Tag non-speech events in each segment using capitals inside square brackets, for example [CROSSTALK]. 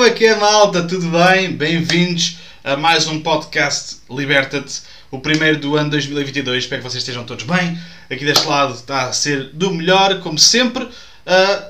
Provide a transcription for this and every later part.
Como é que é, malta? Tudo bem? Bem-vindos a mais um podcast Liberta-te, o primeiro do ano 2022. Espero que vocês estejam todos bem. Aqui deste lado está a ser do melhor, como sempre. Uh,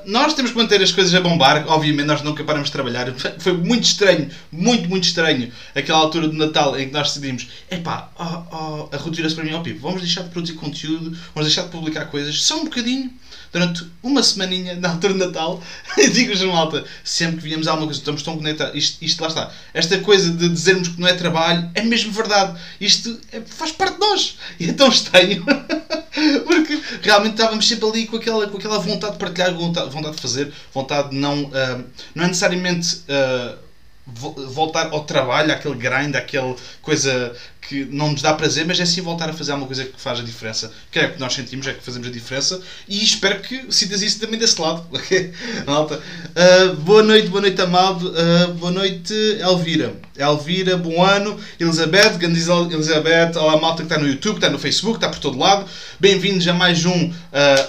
nós temos que manter as coisas a bombar, obviamente nós nunca paramos de trabalhar. [LAUGHS] Foi muito estranho, muito, muito estranho aquela altura do Natal em que nós decidimos: epá, oh, oh, a Ruth vira-se para mim, ó oh, Pipo, vamos deixar de produzir conteúdo, vamos deixar de publicar coisas, só um bocadinho, durante uma semaninha na altura do Natal. [LAUGHS] Digo-vos, malta, sempre que víamos alguma coisa, estamos tão conectados, isto, isto lá está. Esta coisa de dizermos que não é trabalho é mesmo verdade. Isto é, faz parte de nós. E é tão estranho. [LAUGHS] Porque realmente estávamos sempre ali com aquela, com aquela vontade de partilhar, vontade, vontade de fazer, vontade de não. Uh, não é necessariamente. Uh, voltar ao trabalho, aquele grind, aquela coisa que não nos dá prazer, mas é sim voltar a fazer alguma coisa que faz a diferença. Que é o que nós sentimos, é que fazemos a diferença e espero que sintas isso também desse lado. [LAUGHS] Okay? Malta. Uh, boa noite, boa noite, Amado. Uh, boa noite, Elvira. Elvira, bom ano. Elizabeth, grande Elizabeth. Olá, malta que está no YouTube, está no Facebook, está por todo lado. Bem-vindos a mais um, uh,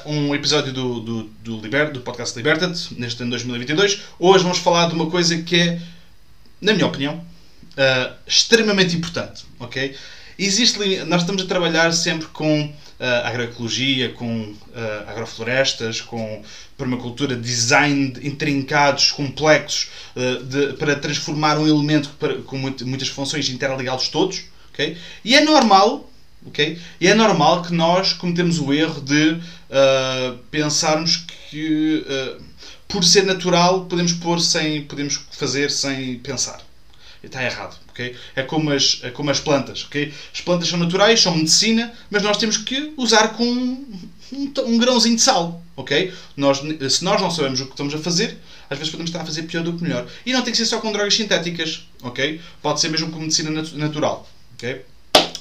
um episódio do, do, do, Liber, do podcast Liberta-te, neste ano 2022. Hoje vamos falar de uma coisa que é na minha opinião, uh, extremamente importante. Ok? Existe, nós estamos a trabalhar sempre com uh, agroecologia, com uh, agroflorestas, com permacultura, design intrincados, complexos, uh, de, para transformar um elemento para, com muitas funções interligá-los todos. Okay? E é normal, okay? e é normal que nós cometemos o erro de pensarmos que por ser natural, podemos pôr sem, podemos fazer sem pensar. Está errado, ok? É como as, é como as plantas, ok? As plantas são naturais, são medicina, mas nós temos que usar com um, um grãozinho de sal, ok? Nós, se nós não sabemos o que estamos a fazer, às vezes podemos estar a fazer pior do que melhor. E não tem que ser só com drogas sintéticas, ok? Pode ser mesmo com medicina natural, ok?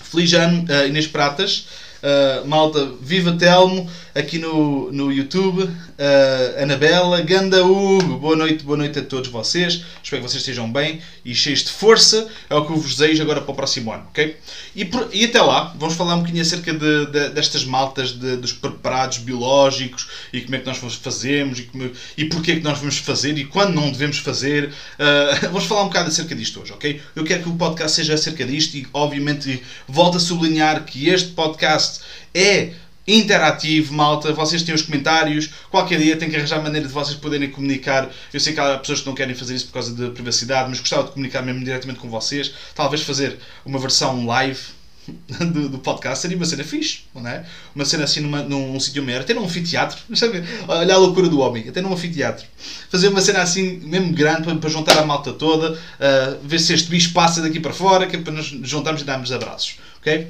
Feliz ano, uh, Inês Pratas. Uh, malta, viva Telmo, aqui no, no YouTube, uh, Anabela, Ganda Hugo, boa noite, boa noite a todos vocês, espero que vocês estejam bem e cheios de força, é o que eu vos desejo agora para o próximo ano, ok? E, por, e até lá, vamos falar um bocadinho acerca de, de, destas maltas, de, dos preparados biológicos e como é que nós fazemos e, como, e porquê é que nós vamos fazer e quando não devemos fazer. Uh, [LAUGHS] vamos falar um bocado acerca disto hoje, ok? Eu quero que o podcast seja acerca disto e, obviamente, volto a sublinhar que este podcast é interativo, malta. Vocês têm os comentários. Qualquer dia tem que arranjar maneira de vocês poderem comunicar. Eu sei que há pessoas que não querem fazer isso por causa da privacidade, mas gostava de comunicar mesmo diretamente com vocês. Talvez fazer uma versão live [LAUGHS] do, do, podcast seria uma cena fixe, não é? Uma cena assim numa, num, num sítio maior, até num anfiteatro, [LAUGHS] sabe? Olha a loucura do homem, até num anfiteatro. Fazer uma cena assim, mesmo grande, para, para juntar a malta toda, uh, ver se este bicho passa daqui para fora, que é para nos juntarmos e darmos abraços, ok?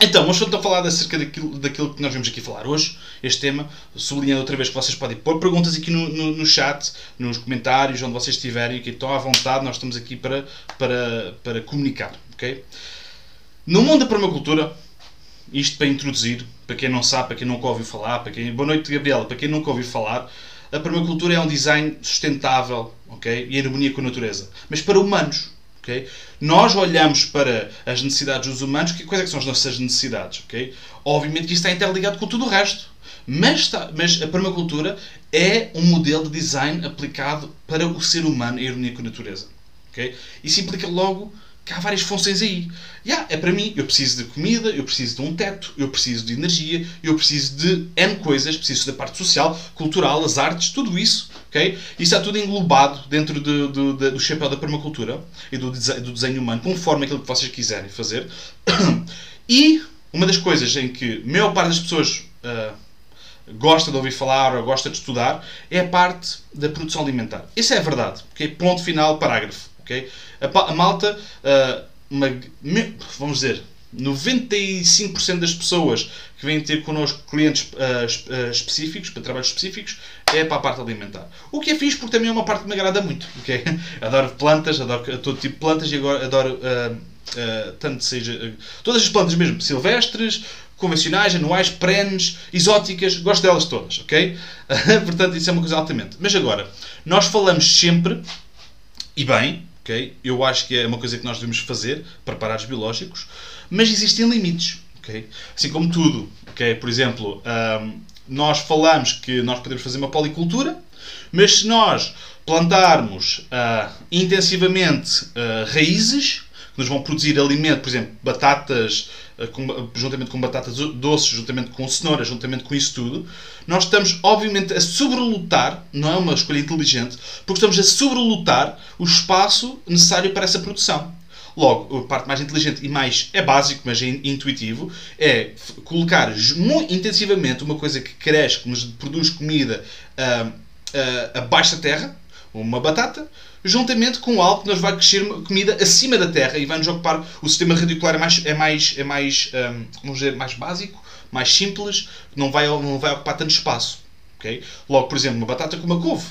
Então, vamos então falar acerca daquilo, daquilo que nós vamos aqui falar hoje, este tema, sublinhando outra vez que vocês podem pôr perguntas aqui no, no, no chat, nos comentários, onde vocês estiverem, que estão à vontade, nós estamos aqui para, para, para comunicar, ok? No mundo da permacultura, isto para introduzir, para quem não sabe, para quem nunca ouviu falar, para quem... Boa noite, Gabriela, para quem nunca ouviu falar, a permacultura é um design sustentável, ok? E em harmonia com a natureza, mas para humanos, Okay? Nós olhamos para as necessidades dos humanos, que quais é que são as nossas necessidades? Okay? Obviamente que isso está interligado com tudo o resto. Mas, está, mas a permacultura é um modelo de design aplicado para o ser humano em harmonia com a natureza. Okay? Isso implica logo que há várias funções aí. Yeah, é para mim, eu preciso de comida, eu preciso de um teto, eu preciso de energia, eu preciso de N coisas, preciso da parte social, cultural, as artes, tudo isso. Okay? Isso está tudo englobado dentro de, de, de, do chapéu da permacultura e do, do desenho humano, conforme aquilo que vocês quiserem fazer. [COUGHS] E uma das coisas em que a maior parte das pessoas uh, gosta de ouvir falar ou gosta de estudar é a parte da produção alimentar. Isso é verdade. Okay? Ponto final, parágrafo. Okay? A, a malta, uh, uma, vamos dizer, 95% das pessoas que vêm ter connosco clientes uh, específicos, para trabalhos específicos, é para a parte alimentar. O que é fixe porque também é uma parte que me agrada muito. Okay? [LAUGHS] Adoro plantas, adoro todo tipo de plantas e agora adoro uh, tanto seja todas as plantas mesmo, silvestres, convencionais, anuais, perenes, exóticas, gosto delas todas, ok? [LAUGHS] Portanto, isso é uma coisa altamente. Mas agora, nós falamos sempre, e bem, ok? Eu acho que é uma coisa que nós devemos fazer, preparados biológicos, mas existem limites, ok? Assim como tudo, ok? Por exemplo, um, nós falamos que nós podemos fazer uma policultura, Mas se nós plantarmos uh, intensivamente uh, raízes que nos vão produzir alimento, por exemplo, batatas, uh, com, juntamente com batatas doces, juntamente com cenoura, juntamente com isso tudo, nós estamos, obviamente, a sobrelutar, não é uma escolha inteligente, porque estamos a sobrelutar o espaço necessário para essa produção. Logo, a parte mais inteligente e mais é básico, mas é intuitivo, é colocar muito intensivamente uma coisa que cresce, que nos produz comida uh, uh, abaixo da terra, uma batata, juntamente com algo que nos vai crescer comida acima da terra e vai nos ocupar o sistema radicular é mais é mais é mais um, vamos dizer mais básico mais simples não vai não vai ocupar tanto espaço ok? Logo por exemplo uma batata com uma couve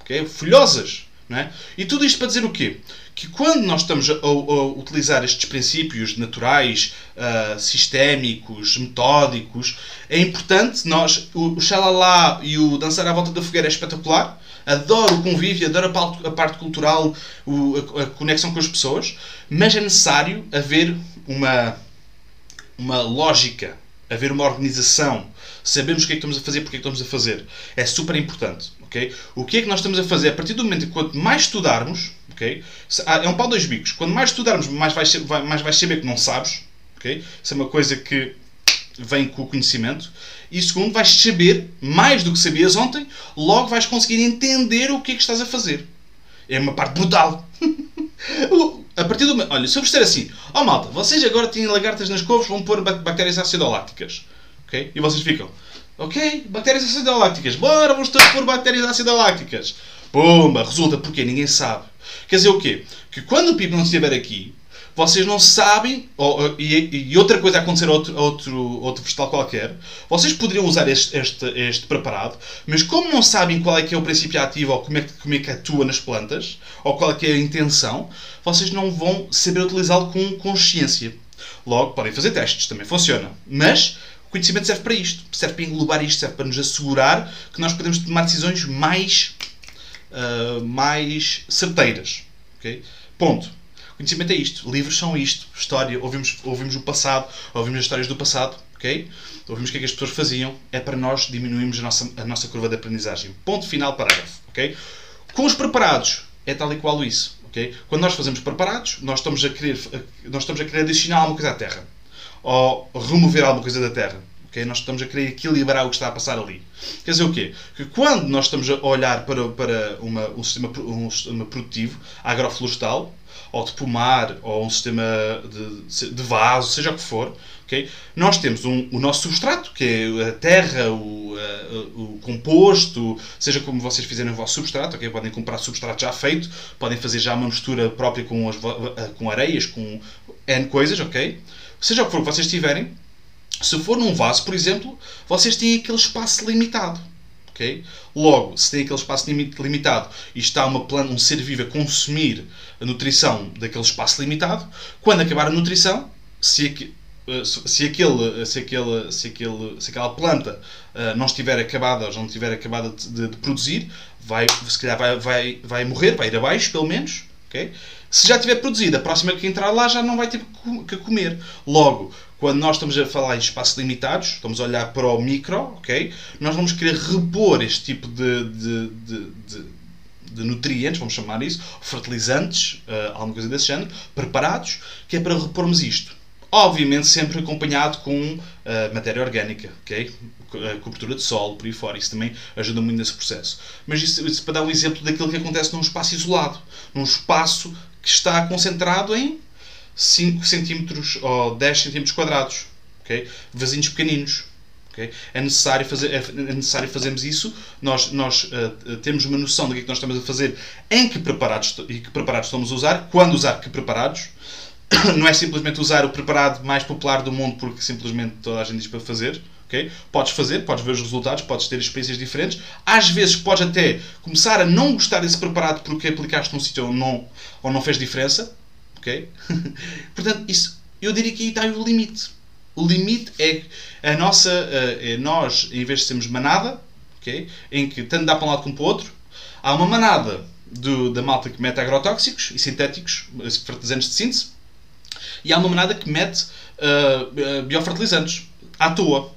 ok? Folhosas é? e tudo isto para dizer o quê que quando nós estamos a, a, utilizar estes princípios naturais, uh, sistémicos, metódicos, é importante nós. O, o xalala e o dançar à volta da fogueira é espetacular. Adoro o convívio, adoro a parte, a parte cultural, o, a, a, conexão com as pessoas, mas é necessário haver uma, uma lógica, haver uma organização. Sabemos o que é que estamos a fazer, porque é que estamos a fazer. É super importante. O que é que nós estamos a fazer? A partir do momento que quanto mais estudarmos, Okay? É um pau dois bicos. Quando mais estudarmos, mais vais, mais vais saber que não sabes. Okay? Isso é uma coisa que vem com o conhecimento. E segundo, vais saber mais do que sabias ontem, logo vais conseguir entender o que é que estás a fazer. É uma parte brutal. [LAUGHS] a partir do Olha, se eu vos disser assim, ó oh, malta, vocês agora têm lagartas nas couves, vão pôr bactérias acidolácticas. Ok? E vocês ficam, ok, bactérias acidolácticas, bora, vamos todos pôr bactérias acidolácticas. Pumba, resulta porque ninguém sabe. Quer dizer o quê? Que quando o Pipo não estiver aqui, vocês não sabem, ou, e, e, outra coisa a acontecer a outro, outro, outro vegetal qualquer, vocês poderiam usar este, este, este preparado, mas como não sabem qual é que é o princípio ativo, ou como é, como é que atua nas plantas, ou qual é que é a intenção, vocês não vão saber utilizá-lo com consciência. Logo, podem fazer testes, também funciona. Mas conhecimento serve para isto, serve para englobar isto, serve para nos assegurar que nós podemos tomar decisões mais uh, mais certeiras. Okay? Ponto. Conhecimento é isto. Livros são isto. História. Ouvimos, ouvimos o passado, ouvimos as histórias do passado. Okay? Ouvimos o que é que as pessoas faziam. É para nós diminuirmos a nossa, a nossa curva de aprendizagem. Ponto final, parágrafo. Okay? Com os preparados, é tal e qual isso. Okay? Quando nós fazemos preparados, nós estamos a querer, nós estamos a querer adicionar alguma coisa à Terra. Ou remover alguma coisa da Terra. Okay? Nós estamos a querer equilibrar o que está a passar ali. Quer dizer o quê? Que quando nós estamos a olhar para, para uma, um, sistema, um sistema produtivo, agroflorestal, ou de pomar, ou um sistema de, de vaso, seja o que for, okay? nós temos um, o nosso substrato, que é a terra, o, a, o composto, seja como vocês fizerem o vosso substrato, okay? podem comprar substrato já feito, podem fazer já uma mistura própria com, as, com areias, com N coisas, ok? Seja o que for que vocês tiverem, se for num vaso, por exemplo, vocês têm aquele espaço limitado. Okay? Logo, se tem aquele espaço limitado e está uma planta, um ser vivo a consumir a nutrição daquele espaço limitado, quando acabar a nutrição, se, eh, se, aquele, se, aquele, se, aquele, se aquela planta uh, não estiver acabada ou não estiver acabada de, de, produzir, vai, se calhar vai, vai, vai morrer, vai ir abaixo, pelo menos. Okay? Se já tiver produzido, a próxima que entrar lá já não vai ter que comer. Logo, quando nós estamos a falar em espaços limitados, estamos a olhar para o micro, ok? Nós vamos querer repor este tipo de, de, de, de, nutrientes, vamos chamar isso, fertilizantes, uh, alguma coisa desse género, preparados, que é para repormos isto. Obviamente sempre acompanhado com uh, matéria orgânica, ok? cobertura de solo, por aí fora. Isso também ajuda muito nesse processo. Mas isso, isso para dar um exemplo daquilo que acontece num espaço isolado. Num espaço está concentrado em 5 cm ou 10 cm quadrados. Okay? Vasinhos pequeninos. Okay? É, necessário fazer, é necessário fazermos isso. Nós, nós uh, temos uma noção do que é que nós estamos a fazer, em que preparados, e que preparados estamos a usar, quando usar que preparados. [COUGHS] Não é simplesmente usar o preparado mais popular do mundo porque simplesmente toda a gente diz para fazer. Podes fazer, podes ver os resultados, podes ter experiências diferentes. Às vezes podes até começar a não gostar desse preparado porque aplicaste num sítio ou não, ou não fez diferença. [LAUGHS] Portanto, isso, eu diria que aí está o limite. O limite é a nossa, eh, é nós, em vez de sermos manada, em que tanto dá para um lado como para o outro, há uma manada do, da malta que mete agrotóxicos e sintéticos, fertilizantes de síntese, e há uma manada que mete uh, biofertilizantes à toa.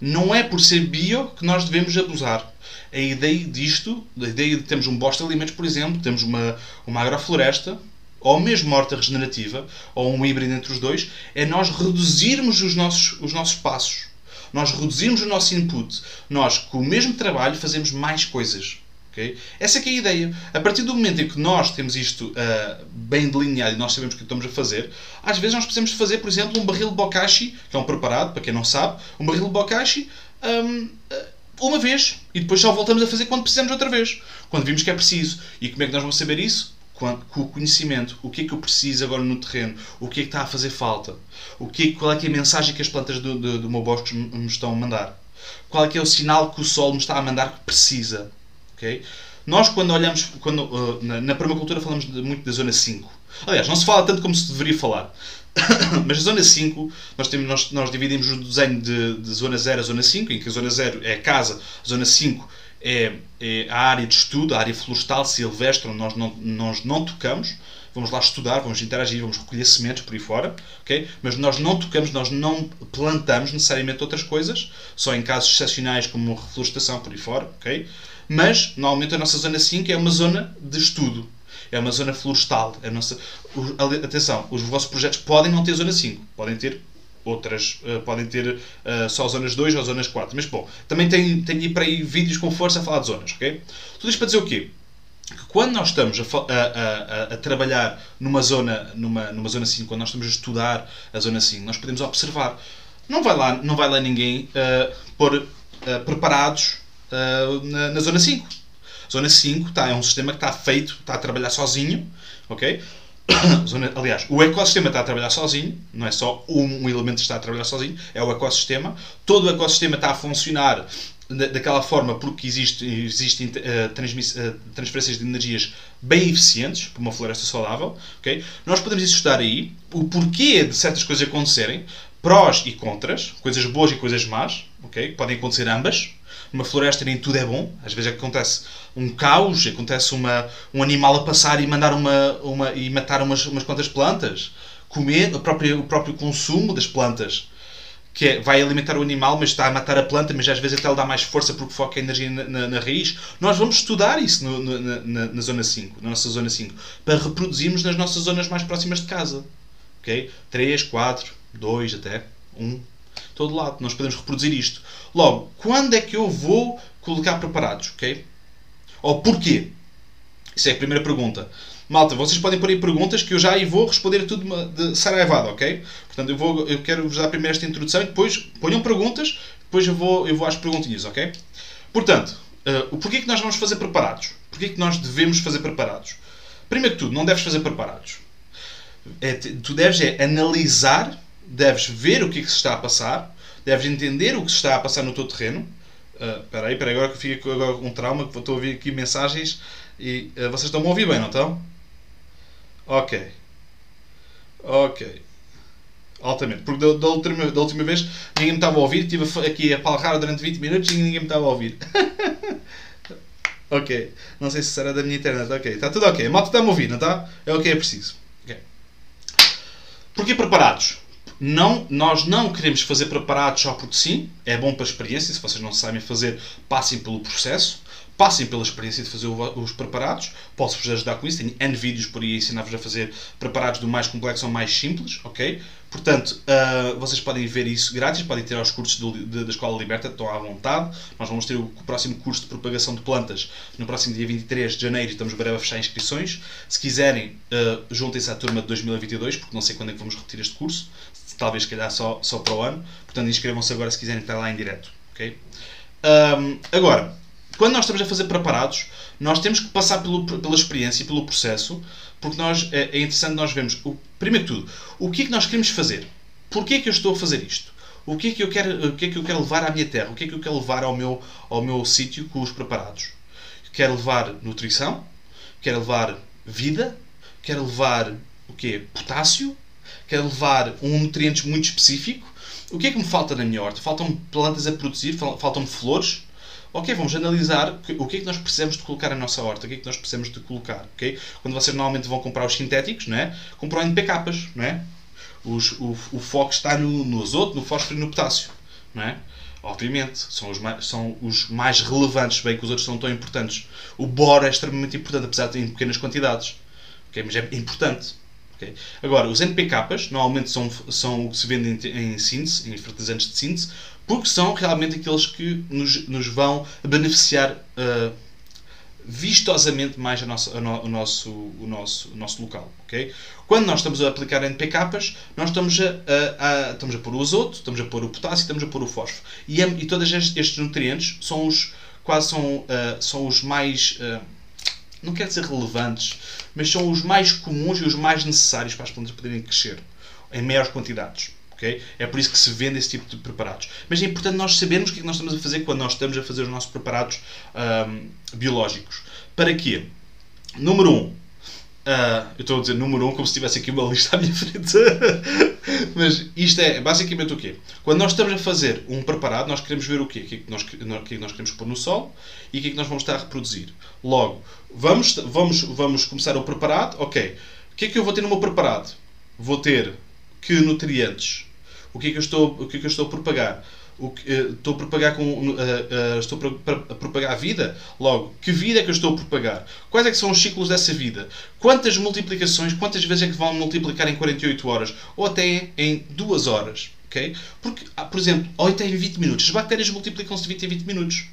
Não é por ser bio que nós devemos abusar. A ideia disto, a ideia de termos um bosque de alimentos, por exemplo, temos uma, uma agrofloresta, ou mesmo horta regenerativa, ou um híbrido entre os dois, é nós reduzirmos os nossos, os nossos passos. Nós reduzirmos o nosso input. Nós, com o mesmo trabalho, fazemos mais coisas. Okay? Essa é, é a ideia. A partir do momento em que nós temos isto uh, bem delineado e nós sabemos o que estamos a fazer, às vezes nós precisamos fazer, por exemplo, um barril de bokashi, que é um preparado, para quem não sabe, um barril de bokashi, um, uh, uma vez. E depois só voltamos a fazer quando precisamos outra vez. Quando vimos que é preciso. E como é que nós vamos saber isso? com o conhecimento. O que é que eu preciso agora no terreno? O que é que está a fazer falta? O que é, qual é, que é a mensagem que as plantas do, do, do meu bosque me estão a mandar? Qual é que é o sinal que o sol me está a mandar que precisa? Okay? Nós, quando olhamos, quando, uh, na, na, permacultura falamos de, muito da zona 5. Aliás, não se fala tanto como se deveria falar. [COUGHS] Mas a zona 5, nós, temos, nós, nós dividimos o desenho de, de zona 0 a zona 5, em que a zona 0 é a casa, a zona 5 é, é, a área de estudo, a área florestal, silvestre, onde nós não, nós não tocamos. Vamos lá estudar, vamos interagir, vamos recolher sementes por aí fora, ok? Mas nós não tocamos, nós não plantamos necessariamente outras coisas, só em casos excepcionais como reflorestação por aí fora, ok? Mas, normalmente, a nossa zona 5 é uma zona de estudo. É uma zona florestal. É nossa... Atenção, os vossos projetos podem não ter zona 5. Podem ter outras uh, podem ter uh, só zonas 2 ou zonas 4. Mas bom, também tenho, tenho para aí vídeos com força a falar de zonas, ok? Tudo isto para dizer o quê? Que quando nós estamos a, a, a, a, trabalhar numa zona, numa, numa zona 5, quando nós estamos a estudar a zona 5, nós podemos observar. Não vai lá, não vai lá ninguém uh, pôr uh, preparados uh, na, na, zona 5. Zona 5 tá, é um sistema que está feito, está a trabalhar sozinho, ok? [COUGHS] Zona, aliás, o ecossistema está a trabalhar sozinho, não é só um, elemento que está a trabalhar sozinho, é o ecossistema. Todo o ecossistema está a funcionar daquela forma porque existe, existem uh, transferências de energias bem eficientes para uma floresta saudável. Okay? Nós podemos estudar aí o porquê de certas coisas acontecerem, prós e contras, coisas boas e coisas más, okay? podem acontecer ambas. Numa floresta nem tudo é bom, às vezes acontece um caos, acontece uma, um animal a passar e mandar uma, uma e matar umas, umas quantas plantas, comer o próprio, o próprio consumo das plantas que é, vai alimentar o animal, mas está a matar a planta, mas às vezes até lhe dá mais força porque foca a energia na, na, na raiz. Nós vamos estudar isso no, na, na, zona 5, na nossa zona 5, para reproduzirmos nas nossas zonas mais próximas de casa. Ok? 3, 4, 2 até, 1. Todo lado. Nós podemos reproduzir isto. Logo, quando é que eu vou colocar preparados? Ok? Ou porquê? Isso é a primeira pergunta. Malta, vocês podem pôr aí perguntas que eu já aí vou responder tudo de saraivada, ok? Portanto, eu, vou, eu quero vos dar primeiro esta introdução e depois ponham perguntas, depois eu vou, eu vou às perguntinhas, ok? Portanto, uh, o porquê que nós vamos fazer preparados? Porquê que nós devemos fazer preparados? Primeiro que tudo, não deves fazer preparados. É, tu deves é analisar, deves ver o que é que se está a passar, deves entender o que se está a passar no teu terreno. Uh, espera espera aí, agora que eu fico agora com um trauma, que estou a ouvir aqui mensagens e uh, vocês estão a ouvir bem, não estão? Ok. Ok. Altamente. Porque da, da, última, da última vez ninguém me estava a ouvir. Estive aqui a palrar durante 20 minutos e ninguém me estava a ouvir. [LAUGHS] ok. Não sei se será da minha internet. Ok. Está tudo ok. A malta está-me a ouvir, não está? É o que é preciso. Ok. Porquê preparados? Não, nós não queremos fazer preparados só porque sim. É bom para a experiência. Se vocês não sabem fazer, passem pelo processo passem pela experiência de fazer os preparados. Posso-vos ajudar com isso. Tenho N vídeos por aí a ensinar-vos a fazer preparados do mais complexo ao mais simples, ok? Portanto, uh, vocês podem ver isso grátis, podem ter os cursos do, de, da Escola Liberta, estão à vontade. Nós vamos ter o, o, próximo curso de propagação de plantas no próximo dia 23 de janeiro estamos breve a fechar inscrições. Se quiserem, uh, juntem-se à turma de 2022, porque não sei quando é que vamos repetir este curso, talvez, calhar, só, só para o ano. Portanto, inscrevam-se agora se quiserem estar lá em direto, ok? Um, agora, quando nós estamos a fazer preparados, nós temos que passar pelo, pela experiência e pelo processo, porque nós, é, é interessante nós vermos, o, primeiro de tudo, o que é que nós queremos fazer? Porquê é que eu estou a fazer isto? O que é que eu quero, o que é que eu quero levar à minha terra? O que é que eu quero levar ao meu, ao meu sítio com os preparados? Quero levar nutrição? Quero levar vida? Quero levar o quê? Potássio? Quero levar um nutriente muito específico? O que é que me falta na minha horta? Faltam-me plantas a produzir? Faltam-me flores? ok, vamos analisar o que é que nós precisamos de colocar na nossa horta, o que é que nós precisamos de colocar, ok? Quando vocês normalmente vão comprar os sintéticos, não é? Compram NPKs, não é? Os, o, o foco está no, no azoto, no fósforo e no potássio, não é? Obviamente, são os, mais, são os mais relevantes, bem que os outros são tão importantes. O boro é extremamente importante, apesar de em pequenas quantidades. Okay? Mas é importante. Okay? Agora, os NPKs normalmente são, são o que se vendem em síntese, em fertilizantes de síntese, porque são realmente aqueles que nos, nos vão beneficiar uh, vistosamente mais a nossa, a no, o, nosso, o, nosso, o nosso local. Okay? Quando nós estamos a aplicar NPKs, nós estamos a, a, a, estamos a pôr o azoto, estamos a pôr o potássio, estamos a pôr o fósforo. E, e todos estes nutrientes são os, quase são, uh, são os mais. Uh, não quero dizer relevantes, mas são os mais comuns e os mais necessários para as plantas poderem crescer em maiores quantidades. Okay? É por isso que se vende esse tipo de preparados. Mas é importante nós sabermos o que é que nós estamos a fazer quando nós estamos a fazer os nossos preparados um, biológicos. Para quê? Número 1. Um, uh, eu estou a dizer número 1 um como se tivesse aqui uma lista à minha [LAUGHS] frente. Mas isto é basicamente o quê? Quando nós estamos a fazer um preparado, nós queremos ver o quê? O que é que nós, o que é que nós queremos pôr no sol e o que é que nós vamos estar a reproduzir. Logo, vamos, vamos, vamos começar o preparado. Ok. O que é que eu vou ter no meu preparado? Vou ter que nutrientes? O que é que eu estou, o que é que eu estou a propagar? O que, uh, estou a propagar com uh, uh, estou a propagar a vida logo que vida é que eu estou a propagar quais é que são os ciclos dessa vida quantas multiplicações quantas vezes é que vão multiplicar em 48 horas ou até em 2 horas ok porque ah, por exemplo ou até em 20 minutos as bactérias multiplicam-se de 20 em 20 minutos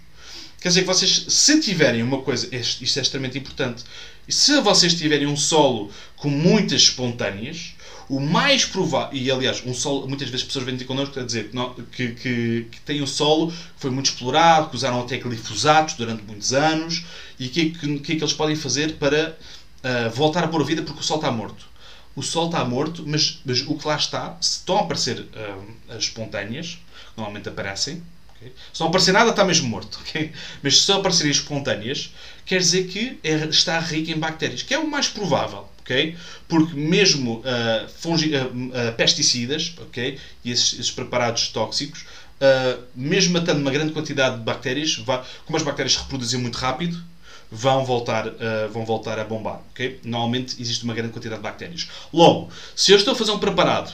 quer dizer que vocês se tiverem uma coisa isto é extremamente importante se vocês tiverem um solo com muitas espontâneas o mais provável, e aliás, um solo, muitas vezes pessoas vêm ter connosco a dizer que, que, que tem um solo que foi muito explorado, que usaram até glifosatos durante muitos anos, e o que, que, que, é que eles podem fazer para uh, voltar a pôr a vida porque o sol está morto. O sol está morto, mas, mas o que lá está, se estão a aparecer uh, as espontâneas, normalmente aparecem, okay? se não aparecer nada está mesmo morto, okay? mas se aparecerem espontâneas, quer dizer que é, está rico em bactérias, que é o mais provável ok? Porque mesmo uh, fungi, uh, uh, pesticidas, ok? E esses, esses preparados tóxicos, mesmo matando uma grande quantidade de bactérias, vai, como as bactérias reproduzem muito rápido, vão voltar, vão voltar a bombar, ok? Normalmente existe uma grande quantidade de bactérias. Logo, se eu estou a fazer um preparado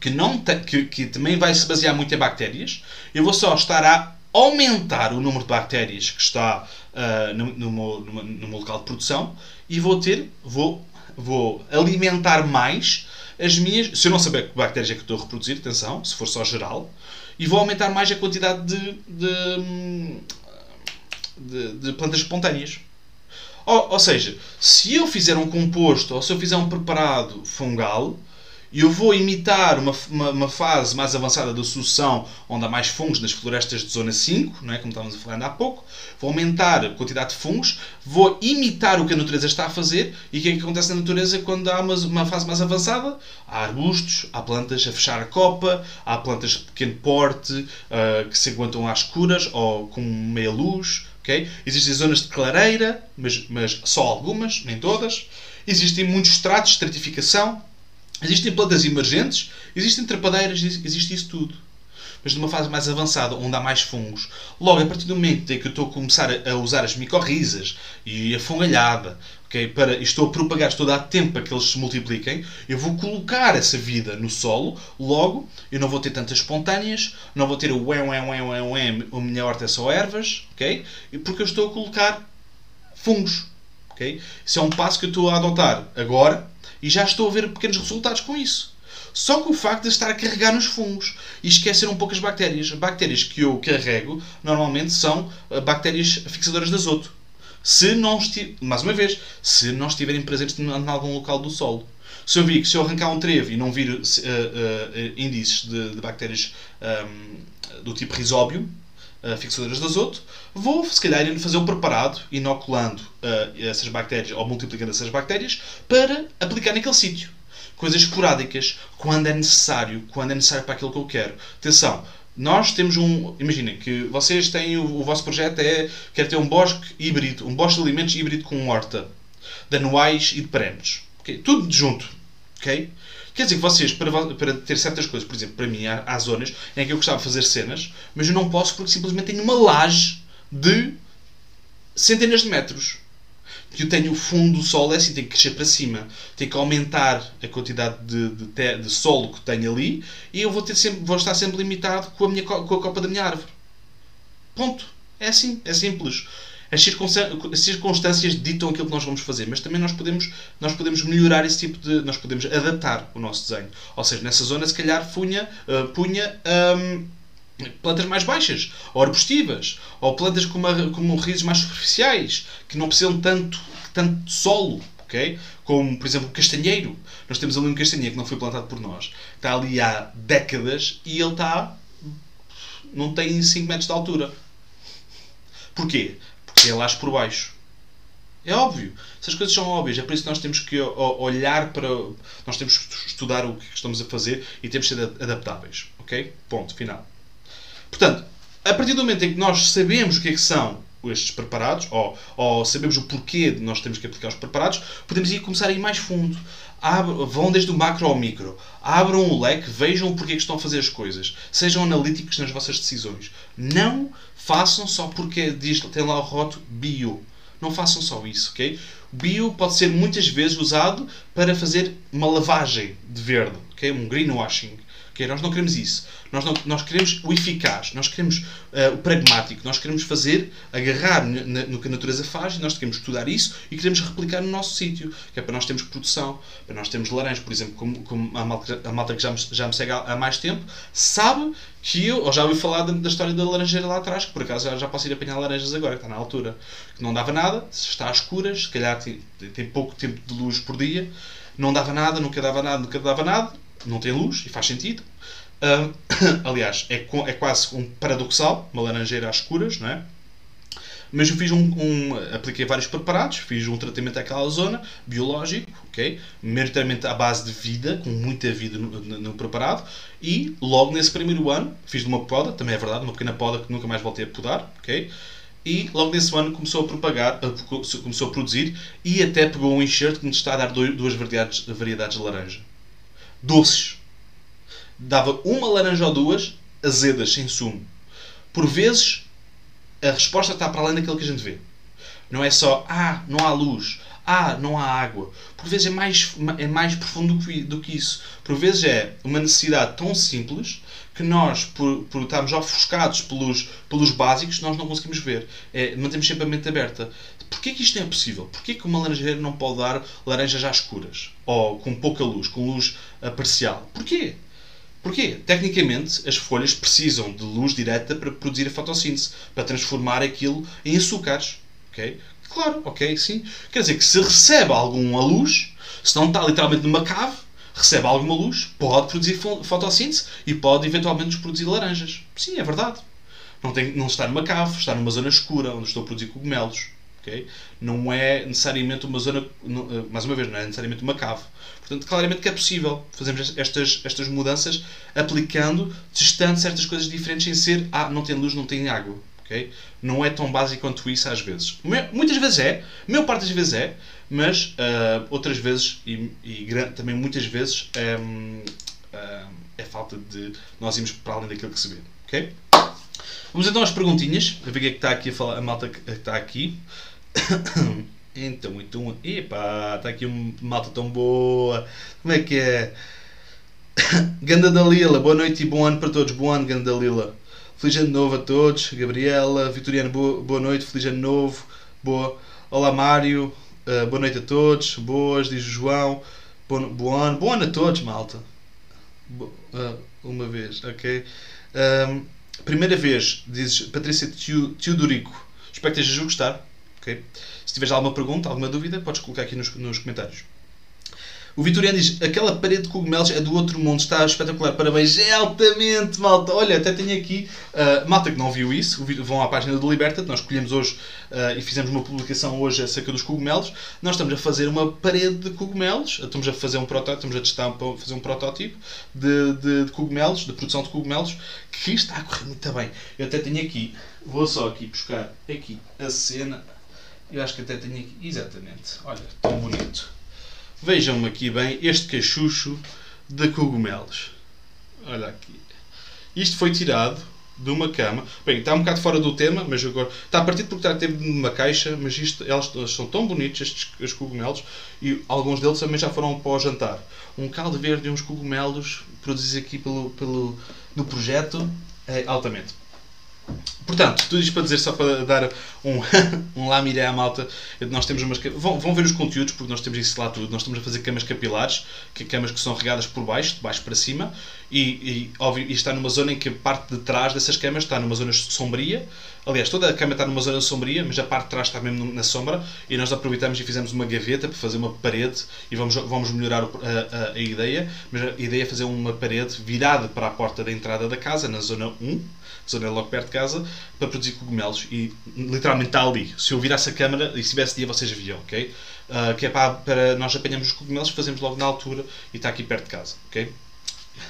que, não que, que também vai se basear muito em bactérias, eu vou só estar a aumentar o número de bactérias que está uh, no, no, meu, no, no, meu, local de produção e vou ter, vou, vou alimentar mais as minhas. Se eu não saber que bactérias é que estou a reproduzir, atenção, se for só geral, e vou aumentar mais a quantidade de, de, de, de plantas espontâneas. Ou, ou, seja, se eu fizer um composto ou se eu fizer um preparado fungal, e eu vou imitar uma, uma, uma, fase mais avançada da sucessão, onde há mais fungos nas florestas de zona 5, não é? como estávamos a falar há pouco. Vou aumentar a quantidade de fungos, vou imitar o que a natureza está a fazer. E o que é que acontece na natureza quando há uma, uma fase mais avançada? Há arbustos, há plantas a fechar a copa, há plantas de pequeno porte uh, que se aguentam às escuras ou com meia luz. Okay? Existem zonas de clareira, mas, mas só algumas, nem todas. Existem muitos estratos de estratificação Existem plantas emergentes, existem trepadeiras, existe isso tudo. Mas numa fase mais avançada, onde há mais fungos, logo a partir do momento em que eu estou a começar a usar as micorrizas e a fungalhada, okay, para, estou a propagar, estou a dar tempo para que eles se multipliquem, eu vou colocar essa vida no solo, logo eu não vou ter tantas espontâneas, não vou ter o ué, ué, ué, ué, ué, a minha horta é só ervas, ok? Porque eu estou a colocar fungos. Okay? Isso é um passo que eu estou a adotar agora e já estou a ver pequenos resultados com isso. Só que o facto de estar a carregar nos fungos e esquecer um pouco as bactérias. Bactérias que eu carrego normalmente são eh, bactérias fixadoras de azoto. Se não mais uma vez, se não estiverem presentes em algum local do solo. Se eu vi que se eu arrancar um trevo e não vir uh, uh, índices de, de bactérias um, ehm, do tipo risóbio, uh, fixadoras de azoto, vou se calhar fazer um preparado inoculando uh, essas bactérias ou multiplicando essas bactérias para aplicar naquele sítio. Coisas esporádicas, quando é necessário, quando é necessário para aquilo que eu quero. Atenção, nós temos um. Imaginem que vocês têm. O, o vosso projeto é. quer ter um bosque híbrido, um bosque de alimentos híbrido com horta, de anuais e de perenes. Okay? Tudo junto. ok? Quer dizer que vocês, para, para ter certas coisas, por exemplo, para mim, há, há zonas em que eu gostava de fazer cenas, mas eu não posso porque simplesmente tenho uma laje de centenas de metros. que eu tenho o fundo do solo é assim, tem que crescer para cima. Tem que aumentar a quantidade de, de, te, de solo que tenho ali e eu vou, ter sempre, vou estar sempre limitado com a, minha, com a copa da minha árvore. Ponto. É assim, é simples. As circunstâncias ditam aquilo que nós vamos fazer, mas também nós podemos, nós podemos melhorar esse tipo de. Nós podemos adaptar o nosso desenho. Ou seja, nessa zona, se calhar, punha, uh, punha um, plantas mais baixas, ou arbustivas, ou plantas com, uma, com raízes mais superficiais, que não precisam tanto, tanto solo. Okay? Como, por exemplo, o castanheiro. Nós temos ali um castanheiro que não foi plantado por nós, está ali há décadas e ele está. não tem 5 metros de altura. Porquê? Porque ele age por baixo. É óbvio. Essas coisas são óbvias. É por isso que nós temos que olhar para. Nós temos que estudar o que estamos a fazer e temos que ser adaptáveis. Ok? Ponto. Final. Portanto, a partir do momento em que nós sabemos o que é que são estes preparados, ou, ou sabemos o porquê de nós temos que aplicar os preparados, podemos ir começar a ir mais fundo. Abram, vão desde o macro ao micro. Abram o leque, vejam o porquê que estão a fazer as coisas. Sejam analíticos nas vossas decisões. Não façam só porque diz, tem lá o rótulo bio. Não façam só isso, ok? Bio pode ser muitas vezes usado para fazer uma lavagem de verde, ok? Um greenwashing. Okay? Nós não queremos isso. Nós, não, nós queremos o eficaz, nós queremos uh, o pragmático, nós queremos fazer, agarrar no que a natureza faz nós queremos estudar isso e queremos replicar no nosso sítio, que é para nós termos produção, para nós termos laranja, por exemplo, como, como a, malta, a malta que já me, já me segue há, há mais tempo, sabe que eu, já ouvi falar da, da, história da laranjeira lá atrás, que por acaso já, já posso ir apanhar laranjas agora, que está na altura, que não dava nada, está às escuras, se calhar tem, tem pouco tempo de luz por dia, não dava nada, nunca dava nada, nunca dava nada, não tem luz e faz sentido. Uh, [COUGHS] aliás, é, é quase um paradoxal, uma laranjeira às escuras, não é? Mas eu fiz um, um, apliquei vários preparados, fiz um tratamento àquela zona, biológico, ok? Maioritariamente à base de vida, com muita vida no, no, no, preparado, e logo nesse primeiro ano fiz de uma poda, também é verdade, uma pequena poda que nunca mais voltei a podar, ok? E logo nesse ano começou a propagar, começou a produzir e até pegou um enxerto que nos está a dar duas variedades, variedades de laranja. Doces, dava uma laranja ou duas azedas, sem sumo. Por vezes, a resposta está para além daquilo que a gente vê. Não é só, ah, não há luz, ah, não há água. Por vezes é mais, é mais profundo do que, isso. Por vezes é uma necessidade tão simples que nós, por, por estarmos ofuscados pelos, pelos básicos, nós não conseguimos ver. É, mantemos sempre a mente aberta. Porquê que isto não é possível? Porquê que uma laranjeira não pode dar laranjas já escuras? Ou com pouca luz, com luz parcial? Porquê? Porquê? Tecnicamente, as folhas precisam de luz direta para produzir a fotossíntese, para transformar aquilo em açúcares. Okay? Claro, ok, sim. Quer dizer que se recebe alguma luz, se não está literalmente numa cave, recebe alguma luz, pode produzir fotossíntese e pode eventualmente produzir laranjas. Sim, é verdade. Não, tem, não está numa cave, está numa zona escura, onde estou a produzir cogumelos. Okay? Não é necessariamente uma zona, eh, mais uma vez, não é necessariamente uma cave. Portanto, claramente que é possível fazermos estas, estas mudanças aplicando, testando certas coisas diferentes sem ser, ah, não tem luz, não tem água. Okay? Não é tão básico quanto isso às vezes. Muitas vezes é, a maior parte das vezes é, mas uh, outras vezes, e, e, também muitas vezes, um, uh, é falta de nós irmos para além daquilo que se vê. Okay? Vamos então às perguntinhas, a ver o que é que está aqui a falar, a malta que está aqui. [COUGHS] Então, então, epá, está aqui uma malta tão boa. Como é que é? [COUGHS] Ganda Dalila, boa noite e bom ano para todos. Bom ano, Ganda Dalila. Feliz ano novo a todos. Gabriela, Vitoriano, boa, boa noite. Feliz ano novo. Boa. Olá, Mário. Uh, boa noite a todos. Boas, diz o João. Bom, bom ano. Bom ano a todos, malta. Bo, uh, uma vez, ok. Um, primeira vez, dizes Patrícia Teodorico. Espero que estejas a gostar. Okay? Se tiveres alguma pergunta, alguma dúvida, podes colocar aqui nos, nos comentários. O Vitoriano diz: aquela parede de cogumelos é do outro mundo, está espetacular, parabéns, é altamente, malta. Olha, até tenho aqui, uh, malta que não viu isso, vão à página do Liberta, nós escolhemos hoje uh, e fizemos uma publicação hoje acerca dos cogumelos. Nós estamos a fazer uma parede de cogumelos, estamos a fazer um protótipo, estamos a testar para fazer um protótipo de, de, de, cogumelos, de produção de cogumelos, que está a correr muito bem. Eu até tenho aqui, vou só aqui buscar aqui a cena eu acho que até tenho aqui. Exatamente. Olha, tão bonito. Vejam-me aqui bem este cachucho de cogumelos. Olha aqui. Isto foi tirado de uma cama. Bem, está um bocado fora do tema, mas agora está partido porque está dentro de uma caixa, mas isto, elas, são tão bonitos, estes, estes cogumelos, e alguns deles também já foram para o jantar. Um caldo verde e uns cogumelos produzidos aqui pelo, pelo, no projeto é altamente. Portanto, tudo isto para dizer, só para dar um, [LAUGHS] um lá à malta, nós temos umas. Vão, vão ver os conteúdos, porque nós temos isso lá tudo. Nós estamos a fazer camas capilares, que camas que são regadas por baixo, de baixo para cima, e, e, óbvio, e está numa zona em que a parte de trás dessas camas está numa zona sombria. Aliás, toda a cama está numa zona sombria, mas a parte de trás está mesmo na sombra, e nós aproveitamos e fizemos uma gaveta para fazer uma parede, e vamos, vamos melhorar a, a, a ideia, mas a ideia é fazer uma parede virada para a porta da entrada da casa, na zona 1 zona logo perto de casa, para produzir cogumelos. E literalmente está ali. Se eu virasse a câmera e se dia, vocês viam, ok? Uh, que é para, para nós apanhamos os cogumelos, fazemos logo na altura e está aqui perto de casa, ok? [LAUGHS]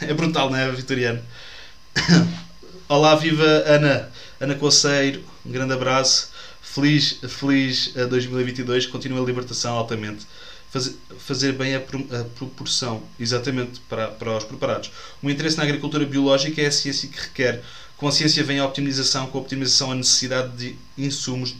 É brutal, não é, Vitoriano? [COUGHS] Olá, viva Ana, Ana Coceiro, um grande abraço. Feliz, feliz 2022, continua a libertação altamente. Fazer, bem a, a, proporção, exatamente, para, para os preparados. O interesse na agricultura biológica é a ciência que requer com a ciência vem a optimização, com a optimização a necessidade de insumos